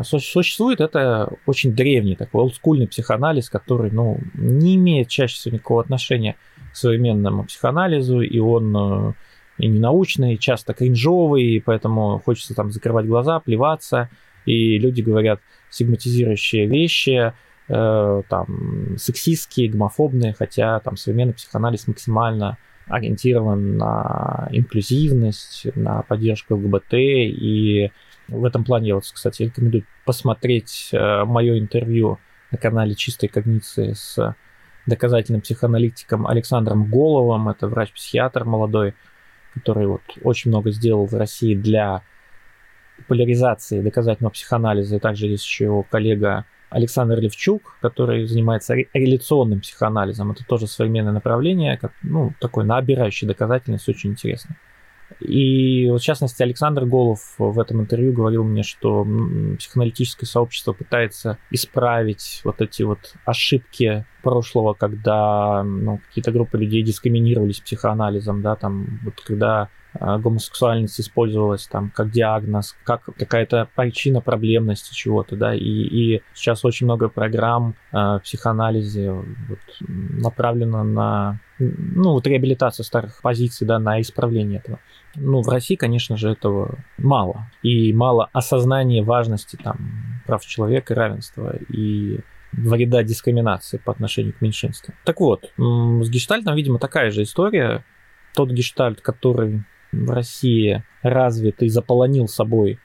существует это очень древний такой олдскульный психоанализ, который ну, не имеет чаще всего никакого отношения к современному психоанализу, и он э, и не научный, часто кринжовый, и поэтому хочется там закрывать глаза, плеваться, и люди говорят стигматизирующие вещи, э, там, сексистские, гомофобные, хотя там современный психоанализ максимально ориентирован на инклюзивность, на поддержку ЛГБТ и в этом плане я вот, кстати, рекомендую посмотреть э, мое интервью на канале Чистой когниции с доказательным психоаналитиком Александром Головым. Это врач-психиатр молодой, который вот очень много сделал в России для популяризации доказательного психоанализа. И также есть еще его коллега Александр Левчук, который занимается реляционным психоанализом. Это тоже современное направление, как, ну, такое набирающее доказательность, очень интересно. И в частности Александр Голов в этом интервью говорил мне, что психоаналитическое сообщество пытается исправить вот эти вот ошибки прошлого, когда ну, какие-то группы людей дискриминировались психоанализом, да, там вот когда гомосексуальность использовалась там как диагноз, как какая-то причина проблемности чего-то, да, и, и сейчас очень много программ э, психоанализе вот, направлено на ну, вот реабилитацию старых позиций, да, на исправление этого. Ну, в России, конечно же, этого мало. И мало осознания важности там прав человека, равенства и вреда дискриминации по отношению к меньшинству. Так вот, с гештальтом, видимо, такая же история. Тот гештальт, который в России развит и заполонил собой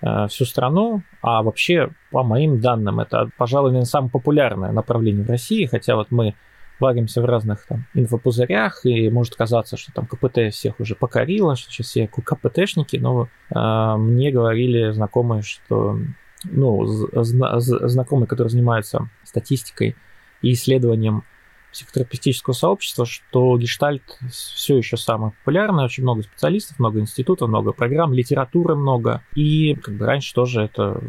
э, всю страну, а вообще, по моим данным, это, пожалуй, наверное, самое популярное направление в России, хотя вот мы варимся в разных там инфопузырях, и может казаться, что там КПТ всех уже покорило, что сейчас все КПТшники, но э, мне говорили знакомые, что ну, зна- знакомые, которые занимаются статистикой и исследованием психотерапевтического сообщества, что гештальт все еще самое популярное, очень много специалистов, много институтов, много программ, литературы много. И как бы раньше тоже это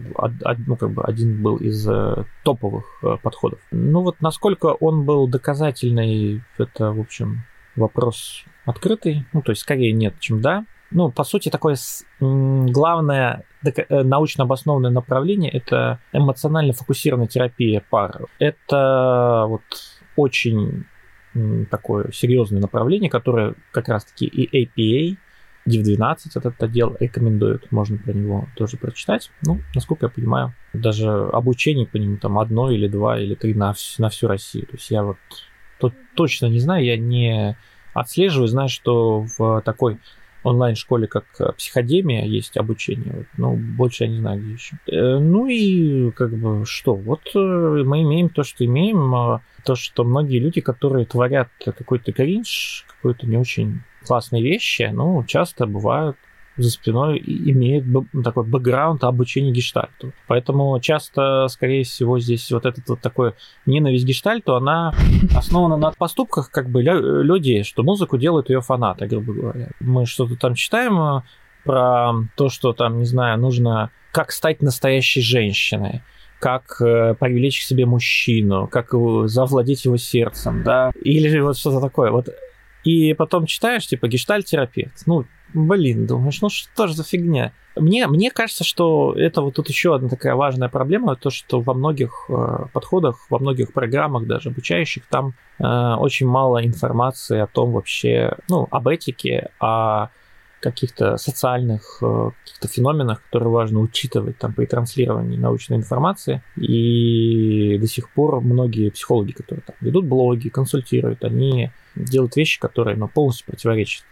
ну, как бы один был из э, топовых э, подходов. Ну вот насколько он был доказательный, это, в общем, вопрос открытый. Ну, то есть скорее нет, чем да. Ну, по сути, такое главное э, научно обоснованное направление – это эмоционально фокусированная терапия пар. Это вот очень такое серьезное направление, которое как раз-таки и APA, DIV-12 этот отдел рекомендует, можно про него тоже прочитать. Ну, насколько я понимаю, даже обучение по нему там одно или два или три на, на всю Россию. То есть я вот тут точно не знаю, я не отслеживаю, знаю, что в такой онлайн-школе, как психодемия, есть обучение. Ну, больше я не знаю, где еще. Э, ну и как бы что? Вот э, мы имеем то, что имеем. А то, что многие люди, которые творят какой-то кринж, какой-то не очень классные вещи, ну, часто бывают за спиной имеет такой бэкграунд обучения гештальту. Поэтому часто, скорее всего, здесь вот этот вот такой ненависть гештальту, она основана на поступках как бы людей, что музыку делают ее фанаты, грубо говоря. Мы что-то там читаем э, про то, что там, не знаю, нужно как стать настоящей женщиной как э, привлечь к себе мужчину, как завладеть его сердцем, да, или вот что-то такое. Вот и потом читаешь, типа, гештальт-терапевт. Ну, блин, думаешь, ну что же за фигня? Мне, мне кажется, что это вот тут еще одна такая важная проблема, то, что во многих э, подходах, во многих программах, даже обучающих, там э, очень мало информации о том вообще, ну, об этике, о каких-то социальных э, каких-то феноменах, которые важно учитывать там при транслировании научной информации. И до сих пор многие психологи, которые там ведут блоги, консультируют, они делают вещи, которые ну, полностью противоречат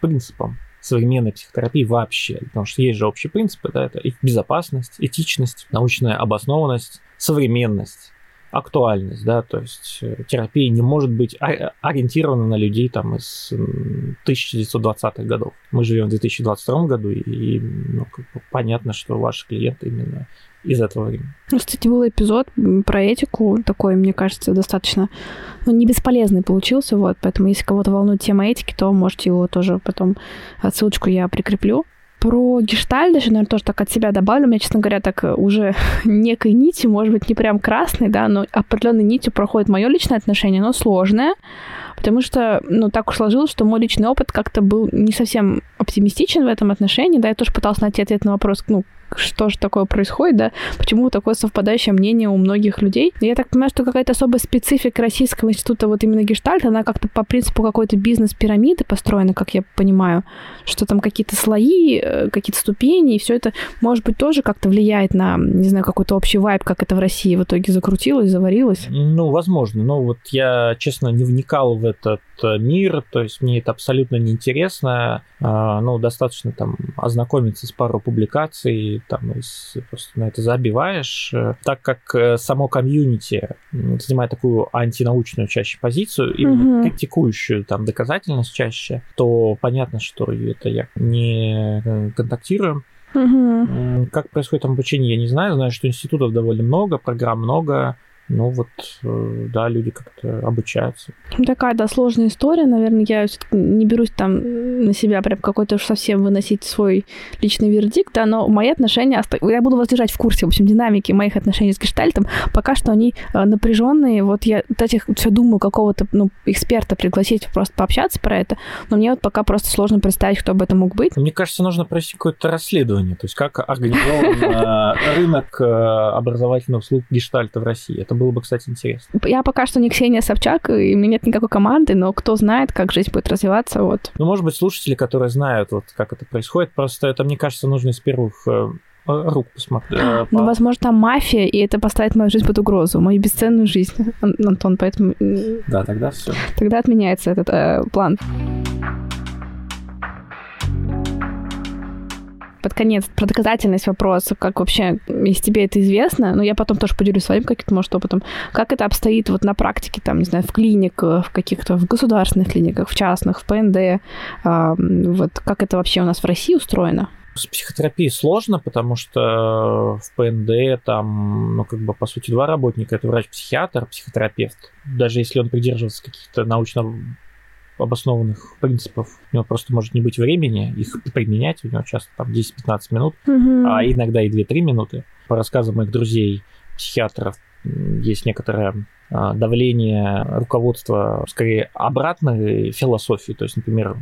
принципам современной психотерапии вообще. Потому что есть же общие принципы, да, это безопасность, этичность, научная обоснованность, современность актуальность, да, то есть э, терапия не может быть ориентирована на людей там из 1920-х годов. Мы живем в 2022 году, и ну, как бы понятно, что ваши клиенты именно из этого времени. Ну, кстати, был эпизод про этику, такой, мне кажется, достаточно ну, не бесполезный получился, вот, поэтому если кого-то волнует тема этики, то можете его тоже потом, ссылочку я прикреплю. Про гештальт еще, наверное, тоже так от себя добавлю. У меня, честно говоря, так э, уже <laughs> некой нитью, может быть, не прям красной, да, но определенной нитью проходит мое личное отношение, но сложное, потому что, ну, так уж сложилось, что мой личный опыт как-то был не совсем оптимистичен в этом отношении, да, я тоже пыталась найти ответ на вопрос, ну, что же такое происходит, да, почему такое совпадающее мнение у многих людей. Я так понимаю, что какая-то особая специфика Российского института вот именно гештальт, она как-то по принципу какой-то бизнес-пирамиды построена, как я понимаю, что там какие-то слои, э, какие-то ступени, и все это, может быть, тоже как-то влияет на, не знаю, какой-то общий вайб, как это в России в итоге закрутилось, заварилось. Ну, возможно, но вот я, честно, не вникал в этот э, мир, то есть мне это абсолютно неинтересно, а, ну, достаточно там ознакомиться с пару публикаций, там просто на это забиваешь, э, так как э, само комьюнити занимает такую антинаучную чаще позицию, и угу. критикующую там доказательность чаще, то понятно, что это я не контактирую Угу. Как происходит там обучение, я не знаю. Знаю, что институтов довольно много, программ много ну вот, э, да, люди как-то обучаются. Такая, да, сложная история, наверное, я не берусь там на себя прям какой-то уж совсем выносить свой личный вердикт, да, но мои отношения, я буду вас держать в курсе, в общем, динамики моих отношений с гештальтом, пока что они э, напряженные, вот я этих все думаю какого-то, ну, эксперта пригласить, просто пообщаться про это, но мне вот пока просто сложно представить, кто бы это мог быть. Мне кажется, нужно провести какое-то расследование, то есть как организован э, рынок образовательных услуг гештальта в России. Это это было бы, кстати, интересно. Я пока что не Ксения Собчак, и у меня нет никакой команды, но кто знает, как жизнь будет развиваться, вот. Ну, может быть, слушатели, которые знают, вот как это происходит, просто это, мне кажется, нужно из первых э, рук посмотреть. Э, ну, возможно, там мафия, и это поставит мою жизнь под угрозу, мою бесценную жизнь, Антон, поэтому... Да, тогда все. Тогда отменяется этот э, план. Под конец про доказательность вопроса, как вообще, если тебе это известно, но я потом тоже поделюсь своим каким-то, может, опытом, как это обстоит вот на практике, там, не знаю, в клиниках, в каких-то, в государственных клиниках, в частных, в ПНД, вот как это вообще у нас в России устроено? С психотерапией сложно, потому что в ПНД там, ну, как бы, по сути, два работника. Это врач-психиатр, психотерапевт. Даже если он придерживается каких-то научно обоснованных принципов. У него просто может не быть времени их применять. У него часто там 10-15 минут, угу. а иногда и 2-3 минуты. По рассказам моих друзей, психиатров, есть некоторое а, давление руководства скорее обратной философии, то есть, например,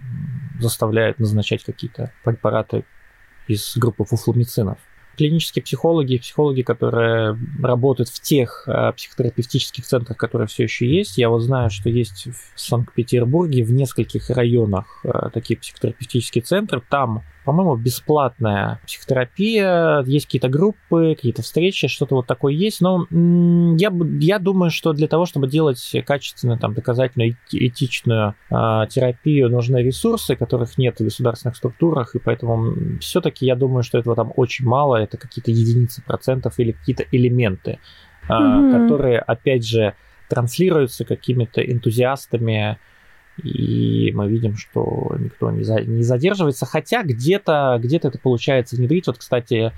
заставляет назначать какие-то препараты из группы фуфломицинов клинические психологи, психологи, которые работают в тех э, психотерапевтических центрах, которые все еще есть. Я вот знаю, что есть в Санкт-Петербурге в нескольких районах э, такие психотерапевтические центры. Там по-моему, бесплатная психотерапия, есть какие-то группы, какие-то встречи, что-то вот такое есть, но я, я думаю, что для того, чтобы делать качественную, там, доказательную, этичную э, терапию, нужны ресурсы, которых нет в государственных структурах, и поэтому все-таки я думаю, что этого там очень мало, это какие-то единицы процентов или какие-то элементы, э, mm-hmm. которые, опять же, транслируются какими-то энтузиастами, и мы видим, что никто не, за, не задерживается, хотя где-то где это получается внедрить. Вот, кстати,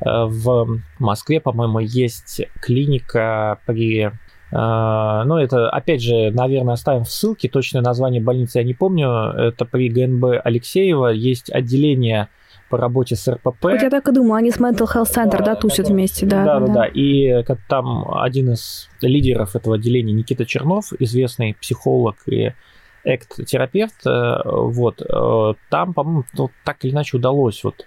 э, в Москве, по-моему, есть клиника при Uh, ну, это, опять же, наверное, оставим в ссылке. Точное название больницы я не помню. Это при ГНБ Алексеева. Есть отделение по работе с РПП. Вот я так и думала, они с Mental Health Center, да, да тусят да, вместе, да. Да, да, да. И там один из лидеров этого отделения, Никита Чернов, известный психолог и экт-терапевт, э, вот, э, там, по-моему, вот так или иначе удалось вот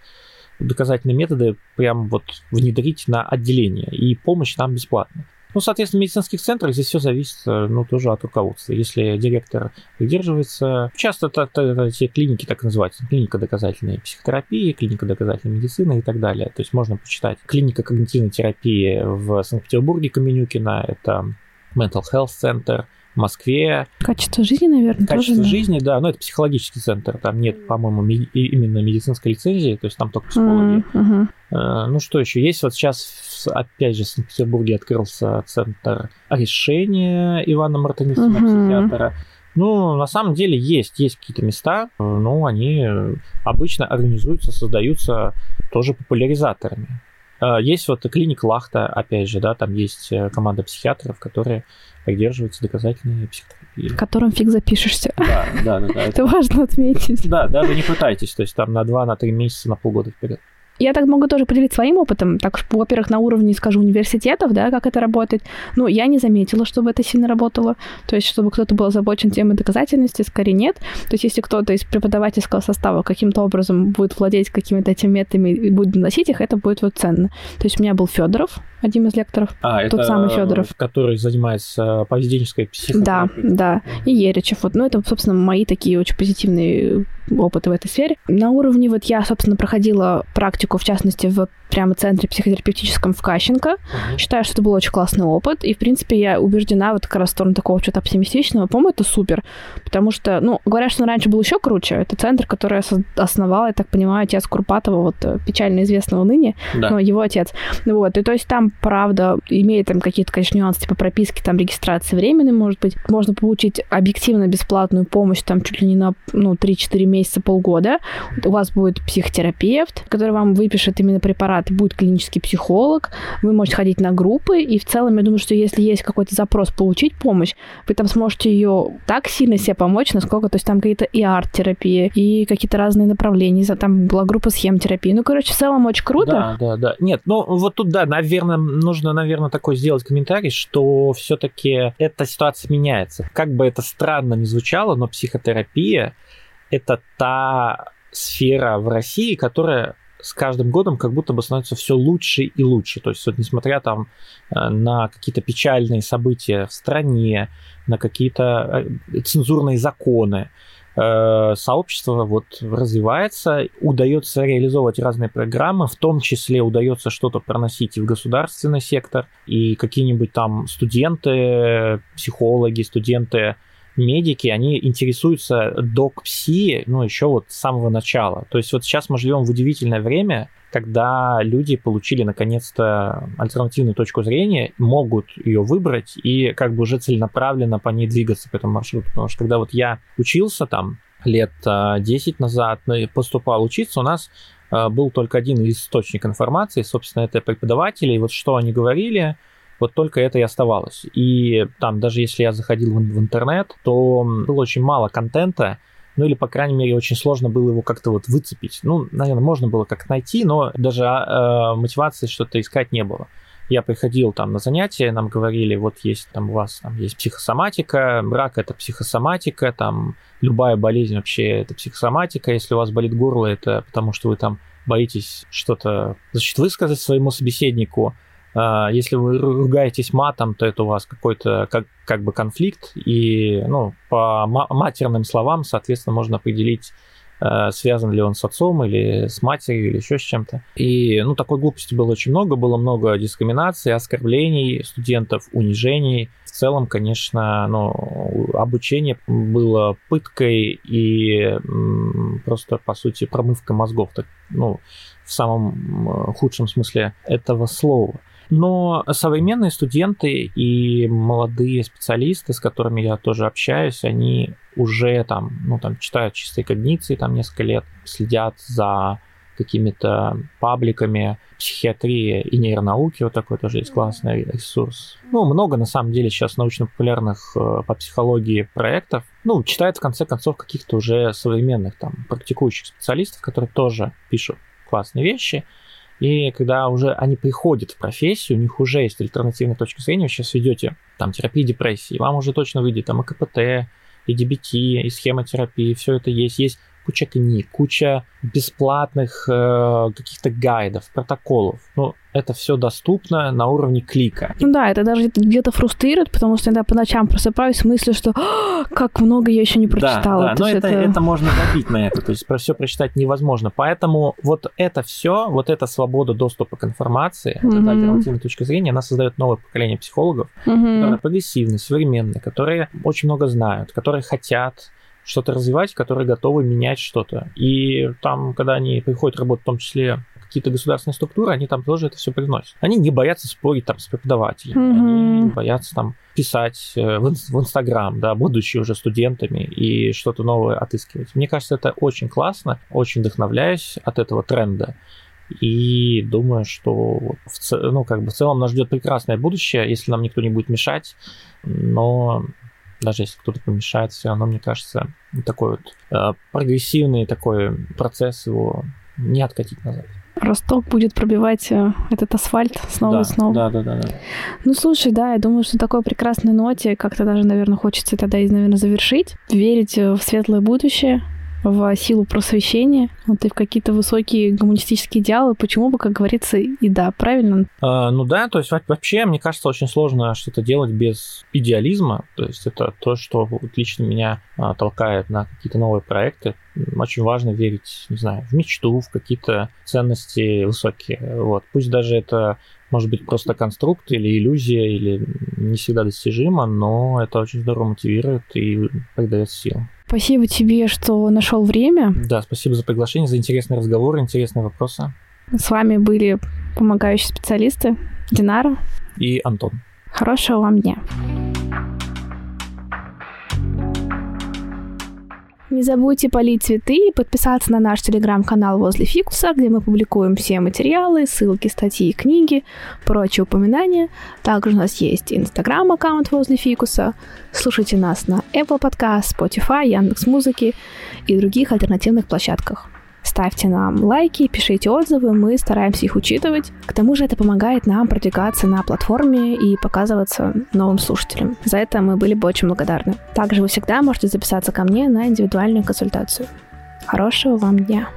доказательные методы прям вот внедрить на отделение, и помощь там бесплатная. Ну, соответственно, в медицинских центрах здесь все зависит, э, ну, тоже от руководства. Если директор придерживается... Часто это, это, это эти клиники так называются. Клиника доказательной психотерапии, клиника доказательной медицины и так далее. То есть можно почитать. Клиника когнитивной терапии в Санкт-Петербурге Каменюкина, это Mental Health Center – в Москве. Качество жизни, наверное, Качество тоже, жизни, да. Но это психологический центр. Там нет, по-моему, ми- именно медицинской лицензии, то есть там только психологи. Mm-hmm. Uh, ну что еще? Есть вот сейчас, опять же, в Санкт-Петербурге открылся центр решения Ивана Мартынисова, mm-hmm. психиатра. Ну, на самом деле есть, есть какие-то места, но они обычно организуются, создаются тоже популяризаторами. А, есть вот клиник Лахта, опять же, да, там есть э, команда психиатров, которые придерживаются доказательной психотерапии. В котором фиг запишешься. Да, да, да. да <laughs> это важно отметить. Да, даже не пытайтесь, то есть там на 2 на месяца, на полгода вперед. Я так могу тоже поделиться своим опытом. Так, во-первых, на уровне, скажу, университетов, да, как это работает. Ну, я не заметила, чтобы это сильно работало. То есть, чтобы кто-то был озабочен темой доказательности, скорее нет. То есть, если кто-то из преподавательского состава каким-то образом будет владеть какими-то этими методами и будет носить их, это будет вот ценно. То есть, у меня был Федоров, один из лекторов, а, тот это самый Федоров. Который занимается поведенческой психотерапией. Да, да. И Еричев. Вот, ну, это, собственно, мои такие очень позитивные опыты в этой сфере. На уровне вот я, собственно, проходила практику, в частности, в прямо центре психотерапевтическом в Кащенко. Uh-huh. Считаю, что это был очень классный опыт. И, в принципе, я убеждена вот как раз в сторону такого чего-то оптимистичного. По-моему, это супер. Потому что, ну, говорят, что он раньше был еще круче. Это центр, который основал, я так понимаю, отец Курпатова, вот э, печально известного ныне, да. но его отец. Вот. И то есть там, правда, имеет там какие-то, конечно, нюансы типа прописки, там регистрации временной, может быть. Можно получить объективно бесплатную помощь там чуть ли не на, ну, 3-4 месяца, полгода. У вас будет психотерапевт, который вам выпишет именно препарат, будет клинический психолог, вы можете ходить на группы, и в целом я думаю, что если есть какой-то запрос получить помощь, вы там сможете ее так сильно себе помочь, насколько, то есть там какие-то и арт-терапии, и какие-то разные направления, там была группа схем-терапии. Ну, короче, в целом очень круто. Да, да, да. Нет, ну вот тут, да, наверное, нужно, наверное, такой сделать комментарий, что все-таки эта ситуация меняется. Как бы это странно ни звучало, но психотерапия это та сфера в России, которая с каждым годом как будто бы становится все лучше и лучше. То есть вот несмотря там э, на какие-то печальные события в стране, на какие-то э, цензурные законы, э, сообщество вот развивается, удается реализовывать разные программы, в том числе удается что-то проносить и в государственный сектор, и какие-нибудь там студенты, психологи, студенты медики, они интересуются док-пси, ну, еще вот с самого начала. То есть вот сейчас мы живем в удивительное время, когда люди получили наконец-то альтернативную точку зрения, могут ее выбрать и как бы уже целенаправленно по ней двигаться по этому маршруту. Потому что когда вот я учился там лет 10 а, назад, ну, поступал учиться, у нас а, был только один источник информации, собственно, это преподаватели, и вот что они говорили, вот только это и оставалось. И там, даже если я заходил в, в интернет, то было очень мало контента, ну или, по крайней мере, очень сложно было его как-то вот выцепить. Ну, наверное, можно было как-то найти, но даже э, мотивации что-то искать не было. Я приходил там на занятия, нам говорили, вот есть там у вас там есть психосоматика, рак это психосоматика, там любая болезнь вообще это психосоматика, если у вас болит горло, это потому что вы там боитесь что-то, значит, высказать своему собеседнику, а, если вы ругаетесь матом, то это у вас какой-то как, как бы конфликт, и ну, по матерным словам, соответственно, можно определить, э, связан ли он с отцом или с матерью или еще с чем-то. И ну, такой глупости было очень много, было много дискриминации, оскорблений студентов, унижений. В целом, конечно, ну, обучение было пыткой и просто, по сути, промывкой мозгов, так, ну, в самом худшем смысле этого слова. Но современные студенты и молодые специалисты, с которыми я тоже общаюсь, они уже там, ну, там читают чистые когниции там несколько лет, следят за какими-то пабликами психиатрии и нейронауки, вот такой тоже есть классный ресурс. Ну, много на самом деле сейчас научно-популярных э, по психологии проектов. Ну, читают в конце концов каких-то уже современных там практикующих специалистов, которые тоже пишут классные вещи. И когда уже они приходят в профессию, у них уже есть альтернативная точка зрения, вы сейчас ведете там терапию депрессии, вам уже точно выйдет там и КПТ, и DBT, и схема терапии, все это есть. Есть куча книг, куча бесплатных э, каких-то гайдов, протоколов. Ну, это все доступно на уровне клика. Ну да, это даже где-то фрустрирует, потому что иногда по ночам просыпаюсь с мыслью, что как много я еще не прочитала. Да, да, но это, это... это можно добить на это, то есть про все прочитать невозможно. Поэтому вот это все, вот эта свобода доступа к информации, mm-hmm. эта альтернативная точка зрения, она создает новое поколение психологов, mm-hmm. которые прогрессивные, современные, которые очень много знают, которые хотят что-то развивать, которые готовы менять что-то. И там, когда они приходят работать, в том числе какие-то государственные структуры, они там тоже это все приносят. Они не боятся спорить там с преподавателями, mm-hmm. они не боятся там писать э, в, в Инстаграм, да, будучи уже студентами и что-то новое отыскивать. Мне кажется, это очень классно, очень вдохновляюсь от этого тренда. И думаю, что в, ну, как бы в целом нас ждет прекрасное будущее, если нам никто не будет мешать. Но даже если кто-то помешает, все равно, мне кажется, такой вот э, прогрессивный такой процесс его не откатить назад. Росток будет пробивать э, этот асфальт снова да, и снова. Да, да, да, да. Ну, слушай, да, я думаю, что такой прекрасной ноте как-то даже, наверное, хочется тогда наверное, завершить. Верить в светлое будущее, в силу просвещения, вот и в какие-то высокие гуманистические идеалы, почему бы, как говорится, и да, правильно? А, ну да, то есть вообще, мне кажется, очень сложно что-то делать без идеализма, то есть это то, что вот лично меня а, толкает на какие-то новые проекты. Очень важно верить, не знаю, в мечту, в какие-то ценности высокие. Вот. Пусть даже это может быть просто конструкт или иллюзия, или не всегда достижимо, но это очень здорово мотивирует и придает сил. Спасибо тебе, что нашел время. Да, спасибо за приглашение, за интересный разговор, интересные вопросы. С вами были помогающие специалисты Динара и Антон. Хорошего вам дня. Не забудьте полить цветы и подписаться на наш телеграм-канал возле фикуса, где мы публикуем все материалы, ссылки, статьи, книги, прочие упоминания. Также у нас есть инстаграм-аккаунт возле фикуса. Слушайте нас на Apple Podcast, Spotify, Яндекс.Музыки и других альтернативных площадках. Ставьте нам лайки, пишите отзывы, мы стараемся их учитывать. К тому же это помогает нам продвигаться на платформе и показываться новым слушателям. За это мы были бы очень благодарны. Также вы всегда можете записаться ко мне на индивидуальную консультацию. Хорошего вам дня!